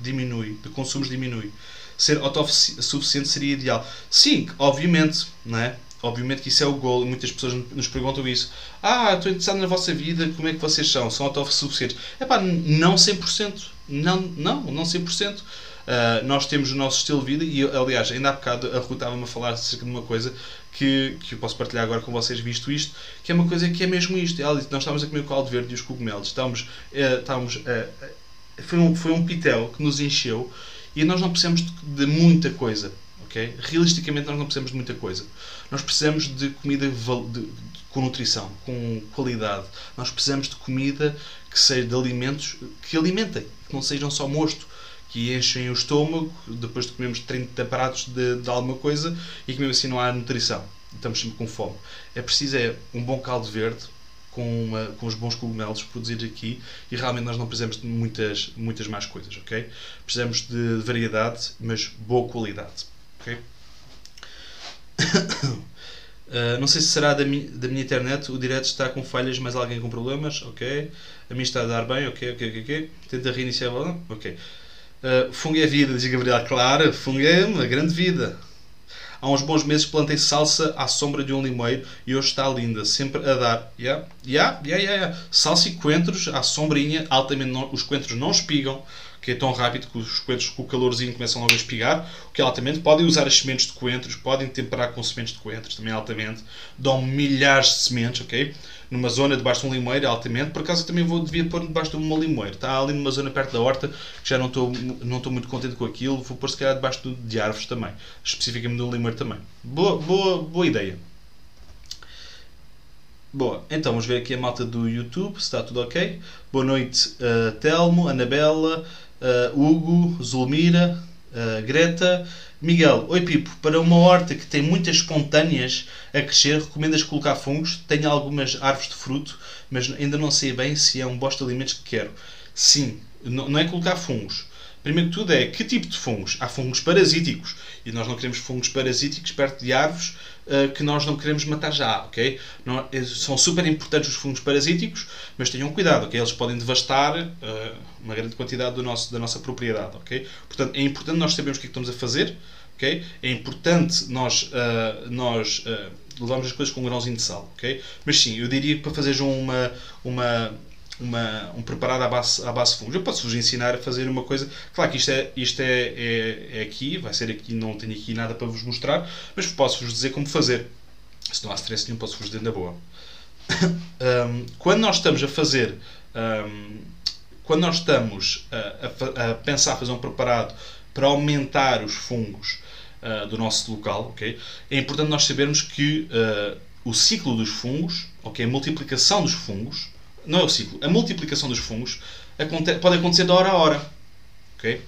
diminui, de consumos diminui. Ser autossuficiente seria ideal. Sim, obviamente, não é? Obviamente que isso é o gol e muitas pessoas nos perguntam isso. Ah, estou interessado na vossa vida, como é que vocês são? São autossuficientes? É pá, não 100%. Não, não, não 100%. Uh, nós temos o nosso estilo de vida e, aliás, ainda há bocado a Rui estava-me a falar acerca de uma coisa que, que eu posso partilhar agora com vocês, visto isto, que é uma coisa que é mesmo isto. Ela disse, nós estávamos a comer o caldo verde e os cogumelos, estávamos, uh, estávamos uh, foi, um, foi um pitel que nos encheu e nós não precisamos de, de muita coisa. Okay? Realisticamente, nós não precisamos de muita coisa. Nós precisamos de comida de, de, com nutrição, com qualidade. Nós precisamos de comida que seja de alimentos que alimentem, que não sejam só mosto que enchem o estômago depois de comermos 30 pratos de, de alguma coisa e que mesmo assim não há nutrição. Estamos sempre com fome. É preciso é um bom caldo verde com, uma, com os bons cogumelos produzidos aqui e realmente nós não precisamos de muitas, muitas mais coisas, ok? Precisamos de variedade, mas boa qualidade, ok? Uh, [COUGHS] não sei se será da, mi, da minha internet, o direto está com falhas, mas alguém com problemas, ok. A mim está a dar bem, ok, ok, ok. Tenta reiniciar ok. Uh, fungo é vida, diz Gabriel. Claro, fungo é uma grande vida. Há uns bons meses plantei salsa à sombra de um limoeiro e hoje está linda, sempre a dar. Yeah, yeah, yeah, yeah. Salsa e coentros à sombrinha, altamente não, os coentros não espigam, que é tão rápido que os coentros com o calorzinho começam logo a espigar, o que é altamente. Podem usar as sementes de coentros, podem temperar com sementes de coentros, também altamente. Dão milhares de sementes, ok? numa zona debaixo de um limoeiro, altamente. Por acaso eu também vou, devia pôr debaixo de uma limoeiro. Está ali numa zona perto da horta, que já não estou, não estou muito contente com aquilo. Vou pôr se calhar debaixo de árvores também. Especificamente do limoeiro também. Boa, boa, boa ideia. Boa, então vamos ver aqui a malta do YouTube, se está tudo ok. Boa noite, uh, Telmo, Anabela, uh, Hugo, Zulmira, uh, Greta, Miguel, oi Pipo, para uma horta que tem muitas espontâneas a crescer, recomendas colocar fungos? Tenho algumas árvores de fruto, mas ainda não sei bem se é um bosta de alimentos que quero. Sim, não é colocar fungos. Primeiro de tudo é que tipo de fungos? Há fungos parasíticos e nós não queremos fungos parasíticos perto de árvores uh, que nós não queremos matar já, ok? Não, é, são super importantes os fungos parasíticos, mas tenham cuidado, ok? Eles podem devastar uh, uma grande quantidade do nosso, da nossa propriedade, ok? Portanto, é importante nós sabermos o que é que estamos a fazer, ok? É importante nós, uh, nós levarmos as coisas com um grãozinho de sal, ok? Mas sim, eu diria que para fazeres uma, uma uma, um preparado à base, à base de fungos. Eu posso-vos ensinar a fazer uma coisa. Claro que isto, é, isto é, é, é, aqui, vai ser aqui, não tenho aqui nada para vos mostrar, mas posso-vos dizer como fazer. Se não há stress nenhum, posso-vos dizer na boa. [LAUGHS] um, quando nós estamos a fazer. Um, quando nós estamos a, a, a, pensar fazer um preparado para aumentar os fungos uh, do nosso local, okay, é importante nós sabermos que uh, o ciclo dos fungos, okay, a multiplicação dos fungos, não é o ciclo, a multiplicação dos fungos pode acontecer de hora a hora. ok?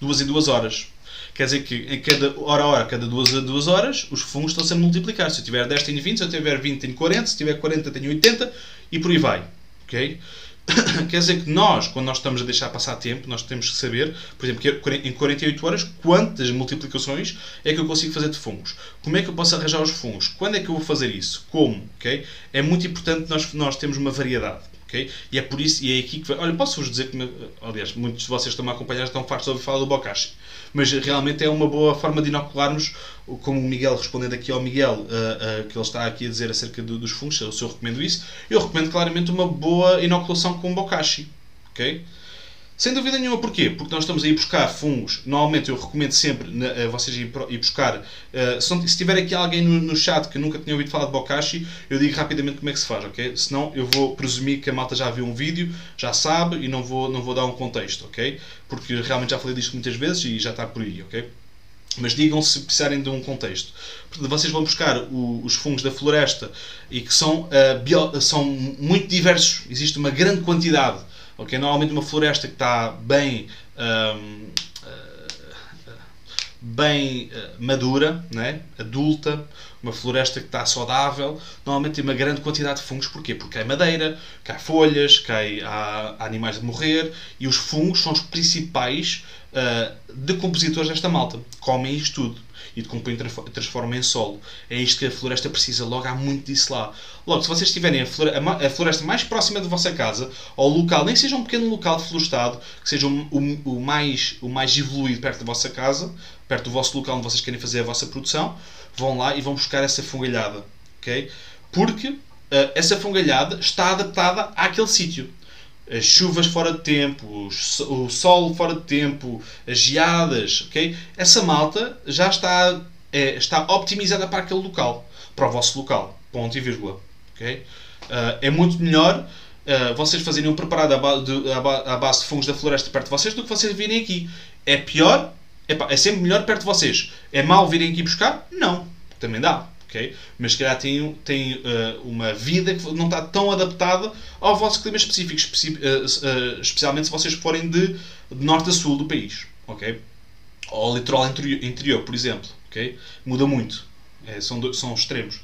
Duas em duas horas. Quer dizer que em cada hora a hora, cada duas a duas horas, os fungos estão sempre a multiplicar. Se eu tiver 10, tenho 20, se eu tiver 20, tenho 40, se tiver 40, tenho 80 e por aí vai. ok? [COUGHS] Quer dizer que nós, quando nós estamos a deixar passar tempo, nós temos que saber, por exemplo, que em 48 horas, quantas multiplicações é que eu consigo fazer de fungos. Como é que eu posso arranjar os fungos? Quando é que eu vou fazer isso? Como? ok? É muito importante nós, nós termos uma variedade Okay? E é por isso, e é aqui que. Olha, posso-vos dizer que. Aliás, muitos de vocês estão a acompanhar, estão fartos de ouvir falar do bokashi. Mas realmente é uma boa forma de inocularmos, como o Miguel, respondendo aqui ao Miguel, uh, uh, que ele está aqui a dizer acerca do, dos fungos, se eu recomendo isso, eu recomendo claramente uma boa inoculação com bokashi. ok sem dúvida nenhuma, porquê? Porque nós estamos a ir buscar fungos. Normalmente eu recomendo sempre uh, vocês ir, buscar. Uh, se, tiver aqui alguém no, no, chat que nunca tinha ouvido falar de Bokashi, eu digo rapidamente como é que se faz, ok? Senão eu vou presumir que a malta já viu um vídeo, já sabe e não vou, não vou dar um contexto, ok? Porque realmente já falei disto muitas vezes e já está por aí, ok? Mas digam se precisarem de um contexto. Vocês vão buscar o, os fungos da floresta e que são, uh, bio, são muito diversos. Existe uma grande quantidade Ok, normalmente uma floresta que está bem um, bem madura, né? adulta, uma floresta que está saudável, normalmente tem uma grande quantidade de fungos. Porquê? Porque cai madeira, cai folhas, cai, há, há animais a morrer e os fungos são os principais uh, decompositores desta malta. Comem isto tudo e decompõem e transformam em solo. É isto que a floresta precisa. Logo há muito disso lá. Logo, se vocês tiverem a floresta mais próxima da vossa casa, ou local, nem seja um pequeno local florestado, que seja o, o, o, mais, o mais evoluído perto da vossa casa, perto do vosso local onde vocês querem fazer a vossa produção, vão lá e vão buscar essa fungalhada. Okay? Porque uh, essa fungalhada está adaptada àquele sítio as chuvas fora de tempo, o sol fora de tempo, as geadas, ok? Essa malta já está, é, está optimizada para aquele local, para o vosso local, ponto e vírgula, ok? Uh, é muito melhor uh, vocês fazerem um preparado à base, de, à base de fungos da floresta perto de vocês do que vocês virem aqui. É pior, é sempre melhor perto de vocês. É mau virem aqui buscar? Não, também dá ok? Mas se calhar tem, tem uh, uma vida que não está tão adaptada ao vosso clima específico, especi uh, uh, especialmente se vocês forem de, de, norte a sul do país, ok? Ou ao litoral interior, interior, por exemplo, ok? Muda muito, é, são, do, são extremos.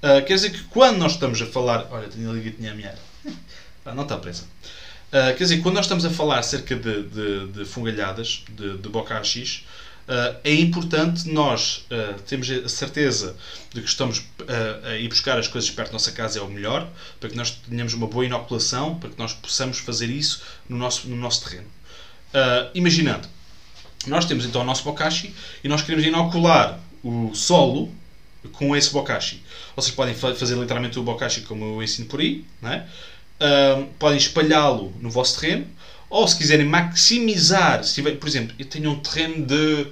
quer dizer que quando nós estamos a falar... Olha, tenho ali a gatinha a miar. [LAUGHS] ah, não está presa. Quer dizer, quando nós estamos a falar acerca de, de, de fungalhadas, de, de bocachis, Uh, é importante nós uh, termos a certeza de que estamos uh, a ir buscar as coisas perto da nossa casa é o melhor, para que nós tenhamos uma boa inoculação, para que nós possamos fazer isso no nosso, no nosso terreno. imaginando, nós temos então o nosso bokashi e nós queremos inocular o solo com esse bokashi. Vocês podem fazer literalmente o bokashi como eu ensino por aí, né? podem espalhá-lo no vosso terreno ou se quiserem maximizar, se tiver, por exemplo, eu tenho um terreno de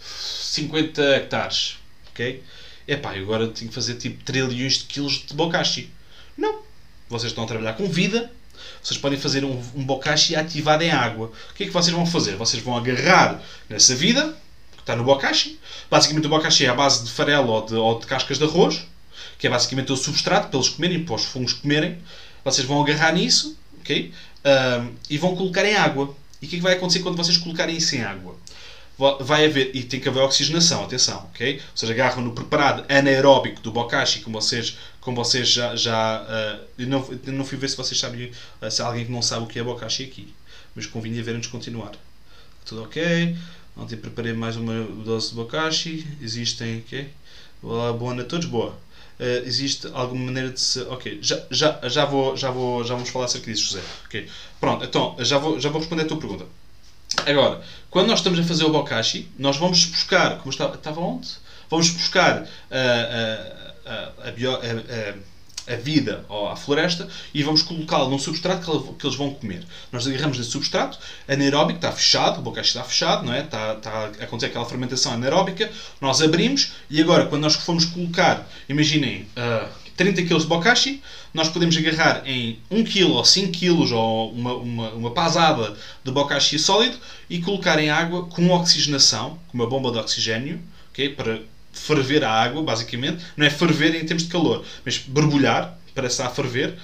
50 hectares, ok? Epá, agora tenho que fazer tipo trilhões de quilos de bokashi. Não. Vocês estão a trabalhar com vida, vocês podem fazer um, um bokashi ativado em água. O que é que vocês vão fazer? Vocês vão agarrar nessa vida, que está no bokashi. Basicamente o bokashi é a base de farelo ou de, ou de cascas de arroz, que é basicamente o substrato para eles comerem, para os fungos comerem. Vocês vão agarrar nisso, ok? Um, e vão colocar em água. E o que, é que vai acontecer quando vocês colocarem isso em água? Vai haver, e tem que haver oxigenação, atenção, ok? Ou seja, agarram no preparado anaeróbico do bokashi, como vocês, como vocês já. já uh, não, não fui ver se vocês sabem, uh, se há alguém que não sabe o que é bokashi aqui, mas convinha ver antes continuar. Tudo ok? Ontem preparei mais uma dose de bokashi, existem, ok? Olá, boa noite a todos, boa. Uh, existe alguma maneira de se. Ok, já, já, já, vou, já, vou, já vamos falar acerca disso, José. Ok, pronto, então já vou, já vou responder a tua pergunta. Agora, quando nós estamos a fazer o bokashi, nós vamos buscar. Como estava, onde? Vamos buscar a, a, a, a, bio, a vida ou a floresta e vamos colocá-lo num substrato que, eles vão comer. Nós agarramos nesse substrato, anaeróbico, está fechado, o bocachi está fechado, não é? está, está a acontecer aquela fermentação anaeróbica, nós abrimos e agora, quando nós formos colocar, imaginem, uh, 30 kg de bokashi, nós podemos agarrar em 1 kg ou 5 kg ou uma, uma, uma pasada de bokashi sólido e colocar em água com oxigenação, com uma bomba de oxigênio, okay, para ferver a água, basicamente. Não é ferver em termos de calor, mas borbulhar, estar a ferver,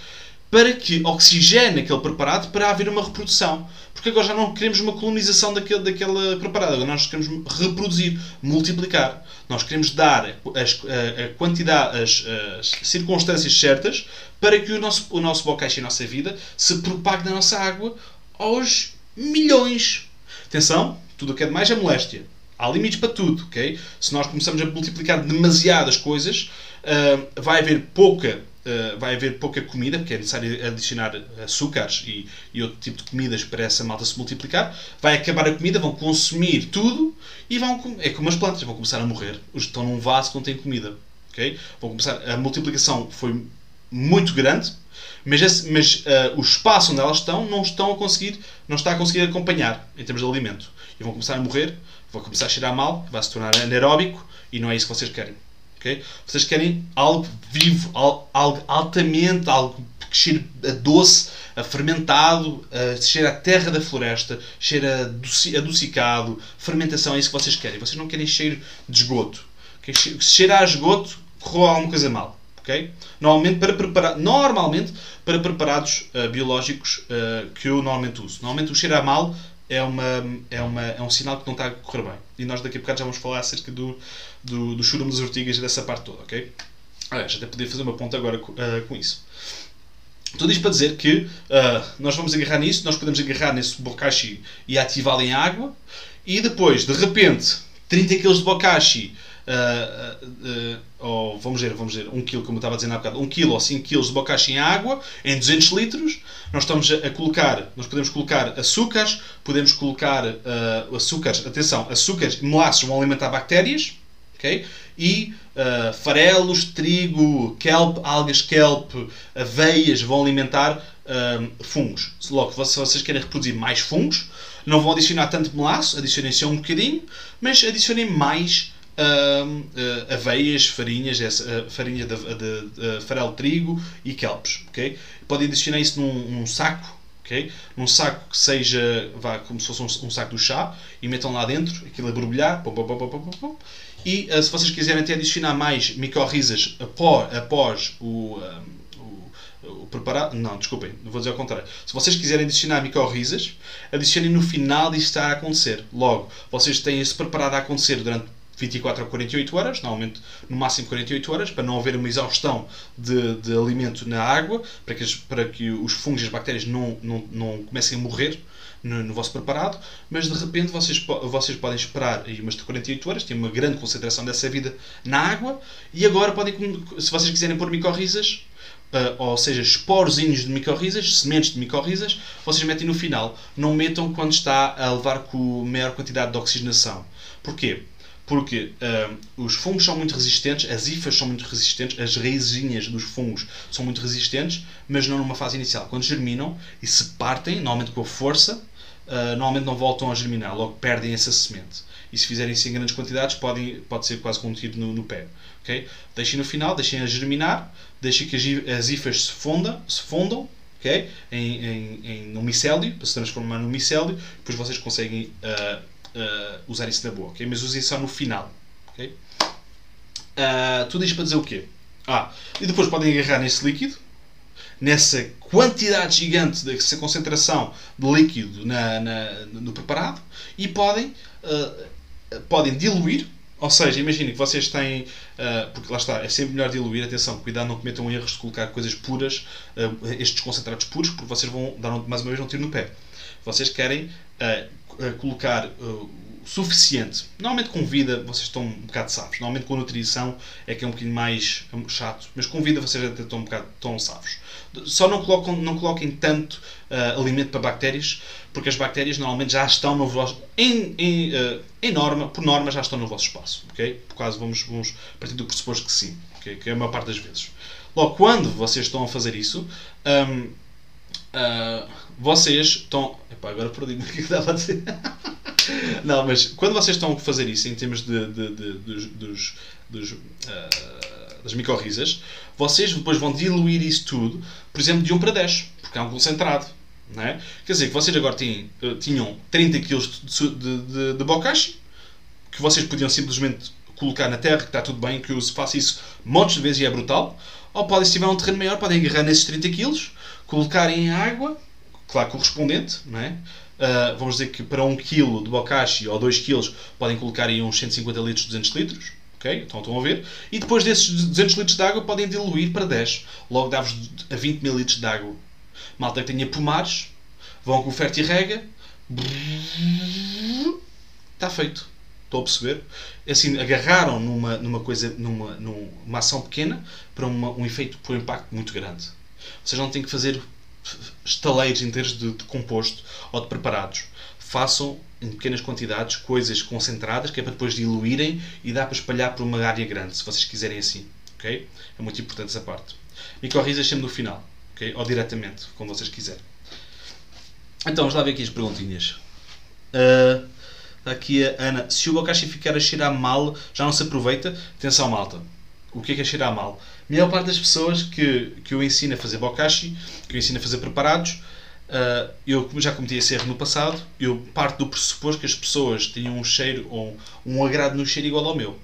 para que oxigene aquele preparado para haver uma reprodução. Porque agora já não queremos uma colonização daquele, daquele preparado, agora nós queremos reproduzir, multiplicar. Nós queremos dar as, a, a quantidade, as, as, circunstâncias certas para que o nosso, o nosso bocache e a nossa vida se propague na nossa água aos milhões. Atenção, tudo o que é demais é moléstia. Há limites para tudo, ok? Se nós começamos a multiplicar demasiadas coisas, uh, vai haver pouca uh, vai haver pouca comida, porque é necessário adicionar açúcares e, e outro tipo de comidas para essa malta se multiplicar. Vai acabar a comida, vão consumir tudo e vão. É como as plantas, vão começar a morrer. Os estão num vaso que não tem comida. Okay? Vão começar, a multiplicação foi muito grande, mas, esse, mas uh, o espaço onde elas estão não estão a conseguir, não está a conseguir acompanhar em termos de alimento. E vão começar a morrer, vão começar a cheirar mal, vai se tornar anaeróbico e não é isso que vocês querem. Okay? Vocês querem algo vivo, algo altamente, algo que cheire a doce, a fermentado, a cheira a terra da floresta, cheira adocicado, fermentação, é isso que vocês querem. Vocês não querem cheiro de esgoto. Okay? Se cheirar a esgoto, correu alguma coisa mal. Okay? Normalmente para preparar, normalmente para preparados uh, biológicos uh, que eu normalmente uso. Normalmente o cheiro a mal é, uma, é, uma, é um sinal que não está a correr bem. E nós daqui a bocado já vamos falar acerca do, do, do churume das ortigas e dessa parte toda, ok? Aliás, até podia fazer uma ponta agora uh, com isso. Tudo isto para dizer que uh, nós vamos agarrar nisso, nós podemos agarrar nesse bokashi e ativá-lo em água, e depois, de repente, 30 kg de bokashi uh, uh, ou vamos ver, vamos ver, 1 kg, como eu estava a dizer há bocado, 1 kg ou 5 kg de bocacha em água, em 200 litros, nós estamos a colocar, nós podemos colocar açúcares, podemos colocar uh, açúcares, atenção, açúcares e melaços vão alimentar bactérias, ok? E uh, farelos, trigo, kelp, algas kelp, aveias vão alimentar uh, fungos. Logo, se vocês querem reproduzir mais fungos, não vão adicionar tanto melaço, adicionem só um bocadinho, mas adicionem mais uh, aveias, farinhas, essa, uh, farinha de, de, de, farelo de trigo e kelpes. Okay? Podem adicionar isso num, num saco Okay? Num saco que seja vá, como se fosse um, um, saco do chá e metam lá dentro aquilo a borbulhar pum, pum, pum, e se vocês quiserem até adicionar mais micorrizas após, após o, um, o, preparado não, desculpem, vou dizer ao contrário se vocês quiserem adicionar micorrizas adicionem no final disto estar a acontecer logo, vocês têm esse preparado a acontecer durante 24 a 48 horas, normalmente no máximo 48 horas, para não haver uma exaustão de, de alimento na água, para que, para que os fungos e as bactérias não, não, não comecem a morrer no, no, vosso preparado, mas de repente vocês, vocês podem esperar aí umas de 48 horas, tem uma grande concentração dessa vida na água, e agora podem, se vocês quiserem pôr micorrizas, Uh, ou seja, esporozinhos de micorrizas, sementes de micorrizas, vocês metem no final. Não metam quando está a levar com maior quantidade de oxigenação. Porquê? Porque uh, os fungos são muito resistentes, as hifas são muito resistentes, as raizinhas dos fungos são muito resistentes, mas não numa fase inicial. Quando germinam e se partem, normalmente com a força, uh, normalmente não voltam a germinar, logo perdem essa semente. E se fizerem isso em grandes quantidades, podem, pode ser quase contido no, no pé. Okay? Deixem no final, deixem-a germinar, deixem que as, as hifas se, funda, se fundam okay? em, em, em, no micélio, para se transformar no micélio, depois vocês conseguem. Uh, uh, usar isso na boa? Mas usem só no final? Uh, tudo isto para dizer o quê? Ah, e depois podem agarrar nesse líquido, nessa quantidade gigante, dessa concentração de líquido na, na no preparado, e podem, uh, podem diluir ou seja, imaginem que vocês têm, uh, porque lá está, é sempre melhor diluir, atenção, cuidado, não cometam erros de colocar coisas puras, uh, estes concentrados puros, porque vocês vão dar mais uma vez um tiro no pé. Vocês querem uh, colocar o suficiente. Normalmente com vida vocês estão um bocado safos. Normalmente com nutrição é que é um bocadinho mais chato, mas com vida vocês até estão um bocado tão safos. Só não, colocam, não coloquem tanto uh, alimento para bactérias, porque as bactérias normalmente já estão no vosso. Em, em, uh, em norma, por norma, já estão no vosso espaço. Okay? Por causa, vamos, vamos partir do pressuposto que sim, okay? que é a maior parte das vezes. Logo, quando vocês estão a fazer isso, um, uh, ah, vocês estão. Epá, agora perdi-me o que estava a dizer. [LAUGHS] Não, mas quando vocês estão a fazer isso em termos de, de, de dos, dos, dos uh, das micorrizas, vocês depois vão diluir isso tudo, por exemplo, de 1 para 10, porque é um concentrado. Não é? Quer dizer, que vocês agora tinham, eh, tinham 30 kg de, de, de, de que vocês podiam simplesmente colocar na terra, que está tudo bem, que eu faço isso montes de vezes e é brutal. Ou podem, se tiver um terreno maior, podem agarrar nesses 30 kg, colocarem em água, claro, correspondente, não é? Uh, vamos dizer que para 1 kg de bocashi ou 2 kg podem colocar aí uns 150 litros, 200 litros. Okay? Então estão a ver. E depois desses 200 litros de água podem diluir para 10. Logo dá-vos a 20 mil litros de água. Malta que tenha pomares, vão com o fertirrega. Está feito. Estão a perceber? Assim, agarraram numa, numa coisa, numa, numa ação pequena para uma, um efeito, para um impacto muito grande. Vocês não têm que fazer estaleiros inteiros de, de composto ou de preparados. Façam em pequenas quantidades coisas concentradas que é para depois diluírem e dá para espalhar por uma área grande, se vocês quiserem assim. ok? É muito importante essa parte. Corrijas sempre no final. ok? Ou diretamente, como vocês quiserem. Então, vamos lá ver aqui as perguntinhas. Uh, aqui a Ana. Se o bokashi ficar a cheirar mal, já não se aproveita? Atenção, malta. O que é que é cheirar mal? A maior parte das pessoas que, que eu ensino a fazer bokashi, que eu ensino a fazer preparados, uh, eu já cometi esse erro no passado, eu parto do pressuposto que as pessoas tinham um cheiro ou um, agrado no cheiro igual ao meu.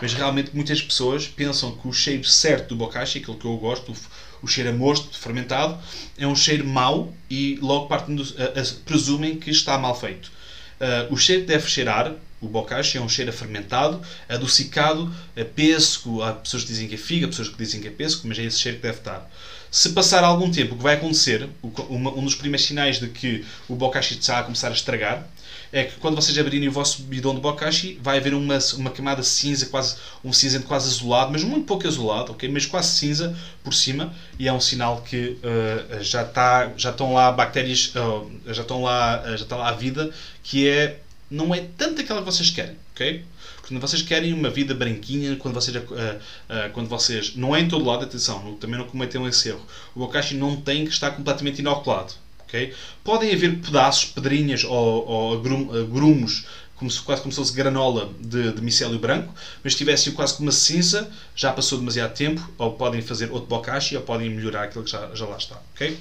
Mas realmente muitas pessoas pensam que o cheiro certo do bokashi, aquele que eu gosto, o, o cheiro a mosto, fermentado, é um cheiro mau e logo partem uh, uh, presumem que está mal feito. Uh, o cheiro deve cheirar, o bocashi, é um cheiro a fermentado, adocicado, a pêssego. Há pessoas que dizem que é figa, pessoas que dizem que é pêssego, mas é esse cheiro que deve estar. Se passar algum tempo, o que vai acontecer, um dos primeiros sinais de que o bokashi está a começar a estragar, é que quando vocês abrirem o vosso bidão de bokashi, vai haver uma, uma camada cinza, quase um cinzento quase azulado, mas muito pouco azulado, ok? Mas quase cinza por cima, e é um sinal que uh, já, está, já estão lá bactérias, uh, já estão lá, uh, já está lá a vida, que é não é tanto aquela que vocês querem, ok? Quando vocês querem uma vida branquinha, quando vocês, uh, uh, quando vocês não é em todo lado, atenção, também não cometam esse erro. O bokashi não tem que estar completamente inoculado, ok? Podem haver pedaços, pedrinhas ou, ou grumos como se, quase como se fosse granola de, de micélio branco, mas se tivessem quase como uma cinza, já passou demasiado tempo, ou podem fazer outro bokashi, ou podem melhorar aquilo que já, já lá está, ok?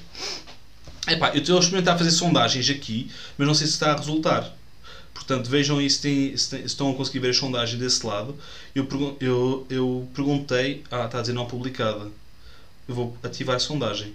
Epá, eu estou a experimentar fazer sondagens aqui, mas não sei se está a resultar. Portanto, vejam aí se, tem, se, tem, se estão a conseguir ver a sondagem desse lado. Eu, eu, eu perguntei. Ah, está a dizer não publicada. Eu vou ativar a sondagem.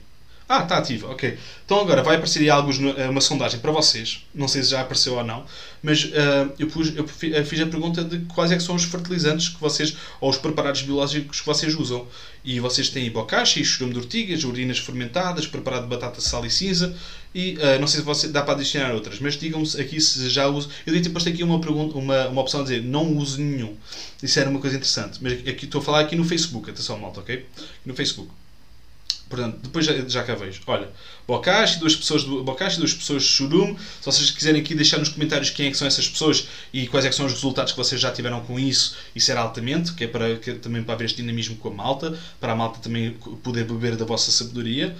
Ah, está ativa, ok. Então agora vai aparecer aí alguns, eh, uma sondagem para vocês. Não sei se já apareceu ou não, mas uh, eu, pus, eu fiz a pergunta de quais é são os fertilizantes que vocês, ou os preparados biológicos que vocês usam. E vocês têm bocashi, churume de ortigas, urinas fermentadas, preparado de batata, sal e cinza. E uh, não sei se você, dá para adicionar outras, mas digam-me aqui se já uso. Eu dei depois aqui uma, pergunta, uma, uma opção a dizer não uso nenhum. Isso era uma coisa interessante. Mas aqui, estou a falar aqui no Facebook, atenção malta, ok? No Facebook. Portanto, depois já, já cá vejo. Olha, Bocashi, duas pessoas do Bocashi, duas pessoas de Churum. Se vocês quiserem aqui deixar nos comentários quem é que são essas pessoas e quais é são os resultados que vocês já tiveram com isso, isso era altamente, que é para, que, também para haver este dinamismo com a malta, para a malta também poder beber da vossa sabedoria,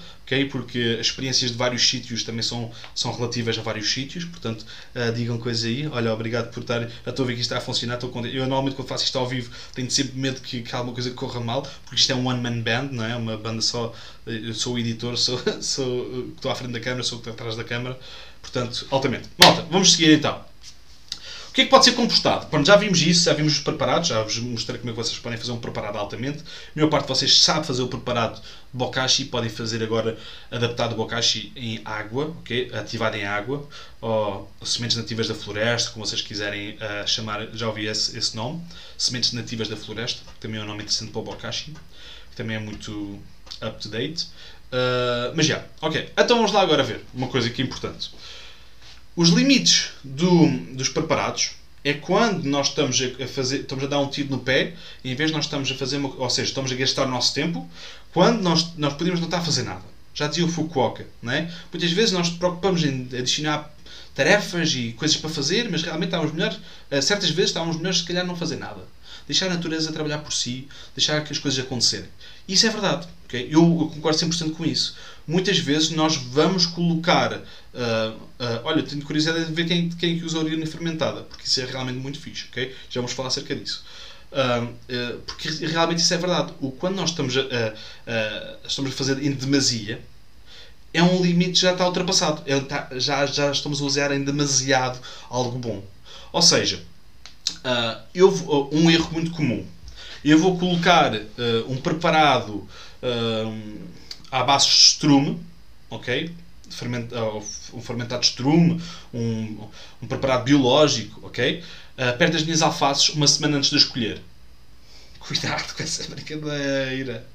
Porque as experiências de vários sítios também são, são relativas a vários sítios, portanto, uh, digam coisas aí. Olha, obrigado por estar. Já estou a ver que isto está a funcionar. Estou contente. Eu normalmente quando faço isto ao vivo tenho sempre medo que, que alguma coisa corra mal, porque isto é um one-man band, não é? Uma banda só eu sou o editor, sou, [LAUGHS] sou, estou à frente da câmara, sou o que está atrás da câmara. Portanto, altamente. Malta, vamos seguir então. O que é que pode ser compostado? Pronto, já vimos isso, já vimos os preparados, já vos mostrei como é que vocês podem fazer um preparado altamente. A maior parte de vocês sabe fazer o preparado bokashi, podem fazer agora adaptado bokashi em água, ok? Ativado em água, ou, sementes nativas da floresta, como vocês quiserem uh, chamar, já ouvi esse, esse nome. Sementes nativas da floresta, que também é um nome interessante para o bokashi, que também é muito up to date. Uh, mas já, ok. Então vamos lá agora ver uma coisa que é importante. Os limites do, dos preparados é quando nós estamos a, fazer, estamos a dar um tiro no pé, em vez de nós estamos a fazer, uma, ou seja, estamos a gastar o nosso tempo, quando nós, nós podemos não estar a fazer nada. Já dizia o Fukuoka, não é? Muitas vezes nós nos preocupamos em adicionar tarefas e coisas para fazer, mas realmente estávamos melhor, certas vezes estávamos melhores se calhar não fazer nada deixar a natureza trabalhar por si, deixar que as coisas acontecerem. Isso é verdade. Okay? Eu, concordo 100% com isso. Muitas vezes nós vamos colocar. Uh, uh, olha, tenho curiosidade de ver quem, quem é que usa a urina fermentada, porque isso é realmente muito fixe. Okay? Já vamos falar acerca disso. Uh, porque realmente isso é verdade. O, quando nós estamos a, estamos a fazer em demasia, é um limite que já está ultrapassado. Está, já, já estamos a usar em demasiado algo bom. Ou seja, uh, eu, uh, um erro muito comum. Eu vou colocar uh, um preparado à base de strume, ok? Ferment, um fermentado strume, um, um preparado biológico, ok? Perto das minhas alfaces uma semana antes de escolher. Cuidado com essa brincadeira.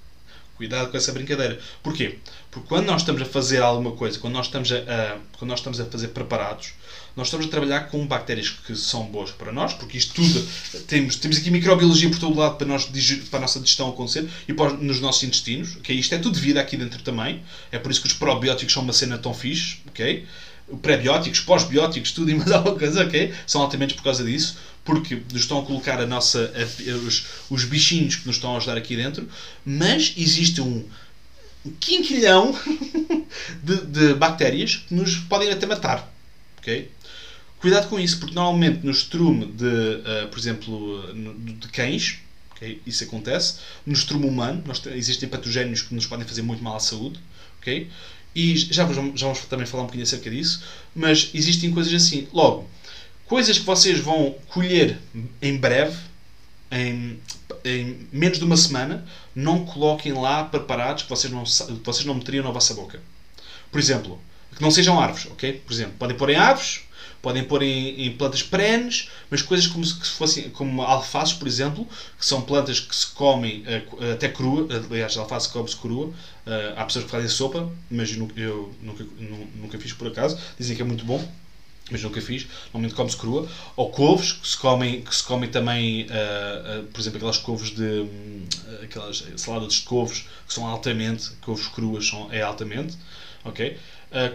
Cuidado com essa brincadeira. Porquê? Porque quando nós estamos a fazer alguma coisa, quando nós estamos a, a quando nós estamos a fazer preparados, nós estamos a trabalhar com bactérias que são boas para nós, porque isto tudo, temos, temos aqui microbiologia por todo lado para, nós, para a nossa digestão acontecer e para, nos nossos intestinos, ok? Isto é tudo vida aqui dentro também, é por isso que os probióticos são uma cena tão fixe, ok? Pré-bióticos, pós-bióticos, tudo e mais [LAUGHS] alguma coisa, ok? São altamente por causa disso, porque nos estão a colocar a nossa, a, os, os bichinhos que nos estão a ajudar aqui dentro, mas existe um quinquilhão [LAUGHS] de, de bactérias que nos podem até matar, ok? Cuidado com isso, porque normalmente no estrume de, uh, por exemplo, de cães, okay, isso acontece, no estrume humano, nós, existem patogénios que nos podem fazer muito mal à saúde, ok? E já, já vamos também falar um bocadinho acerca disso, mas existem coisas assim. Logo, coisas que vocês vão colher em breve, em, em menos de uma semana, não coloquem lá preparados que vocês não, que vocês não meteriam na vossa boca. Por exemplo, que não sejam árvores, ok? Por exemplo, podem pôr em árvores, podem pôr em, em plantas perenes, mas coisas como se fossem como alfaces, por exemplo, que são plantas que se comem uh, até crua, aliás, alface come-se crua, uh, há pessoas que fazem sopa, mas eu, nunca, eu nunca, nunca fiz por acaso, dizem que é muito bom, mas nunca fiz, normalmente come-se crua, ou couves, que se comem, que se comem também, uh, uh, por exemplo, aquelas couves de, um, aquelas saladas de couves, que são altamente, couves cruas são, é altamente, ok?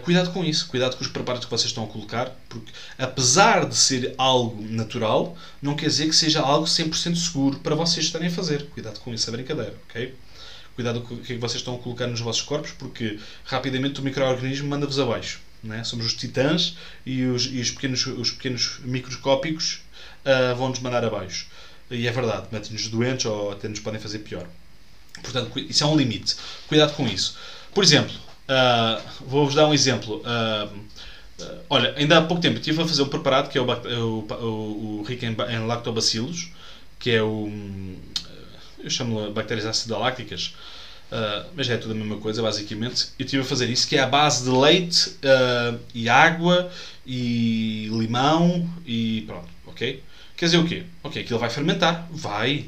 Cuidado com isso, cuidado com os preparados que vocês estão a colocar, porque apesar de ser algo natural, não quer dizer que seja algo 100% seguro para vocês estarem a fazer. Cuidado com isso, é brincadeira, ok? Cuidado com o que é que vocês estão a colocar nos vossos corpos, porque rapidamente o microorganismo manda-vos abaixo. Né? Somos os titãs e os, e os, pequenos, os pequenos microscópicos uh, vão-nos mandar abaixo. E é verdade, metem-nos doentes ou até nos podem fazer pior. Portanto, isso é um limite. Cuidado com isso. Por exemplo, Uh, Vou-vos dar um exemplo. Uh, olha, ainda há pouco tempo estive a fazer um preparado que é o, o, o, o rico em, em, lactobacilos, que é o. Eu chamo bactérias acidolácticas, mas é tudo a mesma coisa, basicamente. Eu estive a fazer isso, que é a base de leite e água e limão e pronto, ok? Quer dizer o quê? Ok, aquilo vai fermentar. Vai.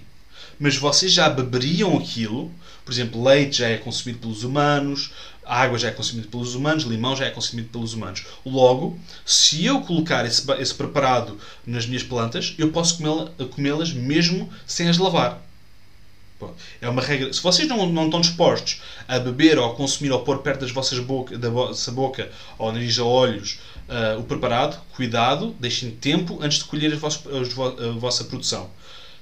Mas vocês já beberiam aquilo por exemplo, leite já é consumido pelos humanos, água já é consumida pelos humanos, limão já é consumido pelos humanos. Logo, se eu colocar esse, esse preparado nas minhas plantas, eu posso comê-las mesmo sem as lavar. É uma regra. Se vocês não, não estão dispostos a beber ou a consumir ou pôr perto das vossas boca, da vossa boca ou nariz a olhos uh, o preparado, cuidado, deixem tempo antes de colher a vossa, produção.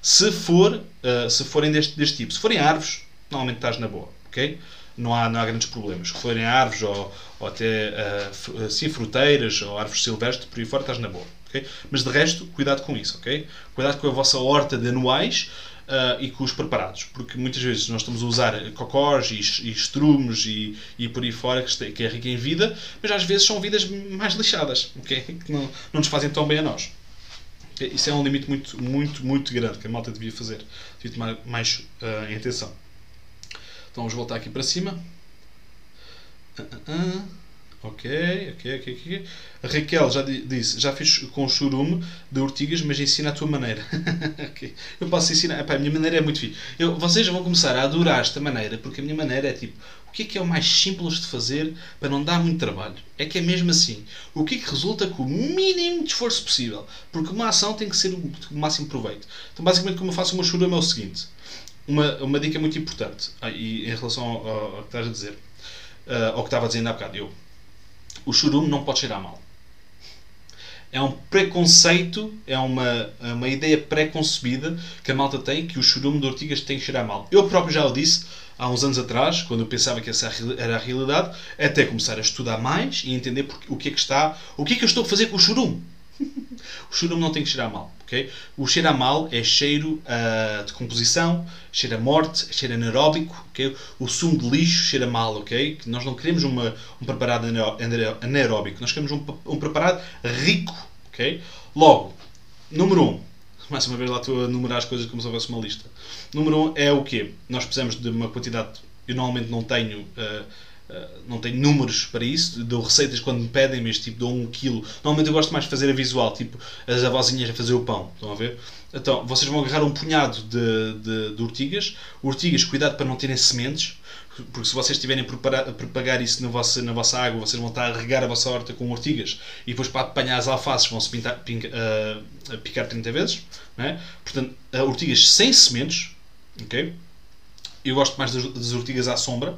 Se, for, uh, se forem deste, deste tipo, se forem árvores, normalmente estás na boa, ok? Não há, não há grandes problemas. Se forem árvores ou, ou até uh, sim, fruteiras ou árvores silvestres, por aí fora estás na boa, ok? Mas de resto, cuidado com isso, ok? Cuidado com a vossa horta de anuais uh, e com os preparados, porque muitas vezes nós estamos a usar cocós e, e estrumes e, e por aí fora, que, que é rica em vida, mas às vezes são vidas mais lixadas, [LAUGHS] ok? Que não, não nos fazem tão bem a nós. Isso é um limite muito, muito, muito grande que a malta devia fazer. Devia tomar mais uh, em atenção. Então vamos voltar aqui para cima. Uh. Ok, ok, ok, ok. A Raquel já disse, já fiz com churume de ortigas, mas ensina a tua maneira. [LAUGHS] okay. Eu posso ensinar. Epá, a minha maneira é muito fixe. Eu, vocês vão começar a adorar esta maneira, porque a minha maneira é tipo, o que é que é o mais simples de fazer para não dar muito trabalho? É que é mesmo assim. O que é que resulta com o mínimo de esforço possível? Porque uma ação tem que ser o máximo proveito. Então, basicamente, como eu faço uma churume é o seguinte uma, uma dica muito importante ah, e em relação ao, ao, ao, que estás a dizer, uh, ao que estava dizendo há bocado, eu, o churume não pode cheirar mal. É um preconceito, é uma, é uma ideia pré-concebida que a malta tem que o churume de ortigas tem que cheirar mal. Eu próprio já o disse há uns anos atrás, quando eu pensava que essa era a realidade, até começar a estudar mais e entender porque, o que é que está, o que é que eu estou a fazer com o churume. [LAUGHS] o churume não tem que cheirar mal. Okay? O cheiro a mal é cheiro uh, de composição, cheiro a morte, cheiro anaeróbico. Okay? O sumo de lixo cheira mal. Okay? Nós não queremos uma, um preparado anaeróbico, nós queremos um, um preparado rico. Okay? Logo, número 1. Um, [LAUGHS] mais uma vez lá estou a numerar as coisas como se houvesse uma lista. Número 1 um é o quê? Nós precisamos de uma quantidade. Eu normalmente não tenho. Uh, não tenho números para isso, dou receitas quando me pedem, mas tipo dou um quilo. Normalmente eu gosto mais de fazer a visual, tipo as avózinhas a fazer o pão. Estão a ver? Então, vocês vão agarrar um punhado de, de, de ortigas. Ortigas, cuidado para não terem sementes, porque se vocês estiverem a propagar isso na vossa, na vossa água, vocês vão estar a regar a vossa horta com ortigas e depois para apanhar as alfaces vão-se uh, picar 30 vezes. Não é? Portanto, uh, ortigas sem sementes, ok? Eu gosto mais das, das ortigas à sombra,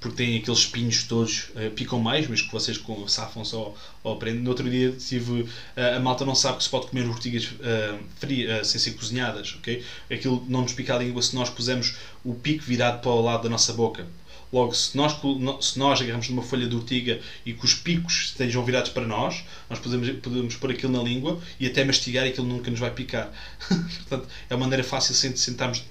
Porque têm aqueles espinhos todos, uh, picam mais, mas que vocês safam só ou aprendem. No outro dia tive, uh, a malta não sabe que se pode comer ortigas uh, fria, sem ser cozinhadas, ok? Aquilo não nos pica a língua se nós pusermos o pico virado para o lado da nossa boca. Logo, se nós, se nós agarramos numa folha de ortiga e que os picos estejam virados para nós, nós podemos, podemos pôr aquilo na língua e até mastigar e aquilo nunca nos vai picar. [LAUGHS] Portanto, é uma maneira fácil sem, sem termos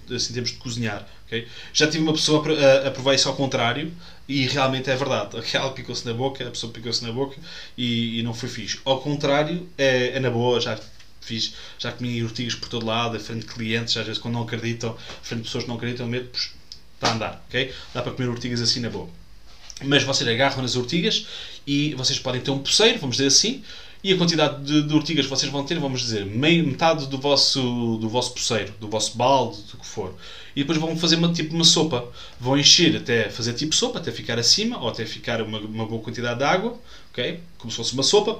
de cozinhar. Okay? Já tive uma pessoa a, a provar isso ao contrário e realmente é verdade. Aquela picou-se na boca, a pessoa picou-se na boca e, e, não foi fixe. Ao contrário, é, é na boa, já fiz, já comi ortigas por todo lado, a frente de clientes, às vezes quando não acreditam, a frente de pessoas que não acreditam, medo, está a andar, ok? Dá para comer ortigas assim na boa. Mas vocês agarram nas ortigas e vocês podem ter um poceiro, vamos dizer assim, e a quantidade de, de ortigas que vocês vão ter, vamos dizer, meio, metade do vosso, do vosso poceiro, do vosso balde, do que for. E depois vão fazer uma, tipo uma sopa. Vão encher até fazer tipo sopa, até ficar acima, ou até ficar uma, uma boa quantidade de água, ok? Como se fosse uma sopa.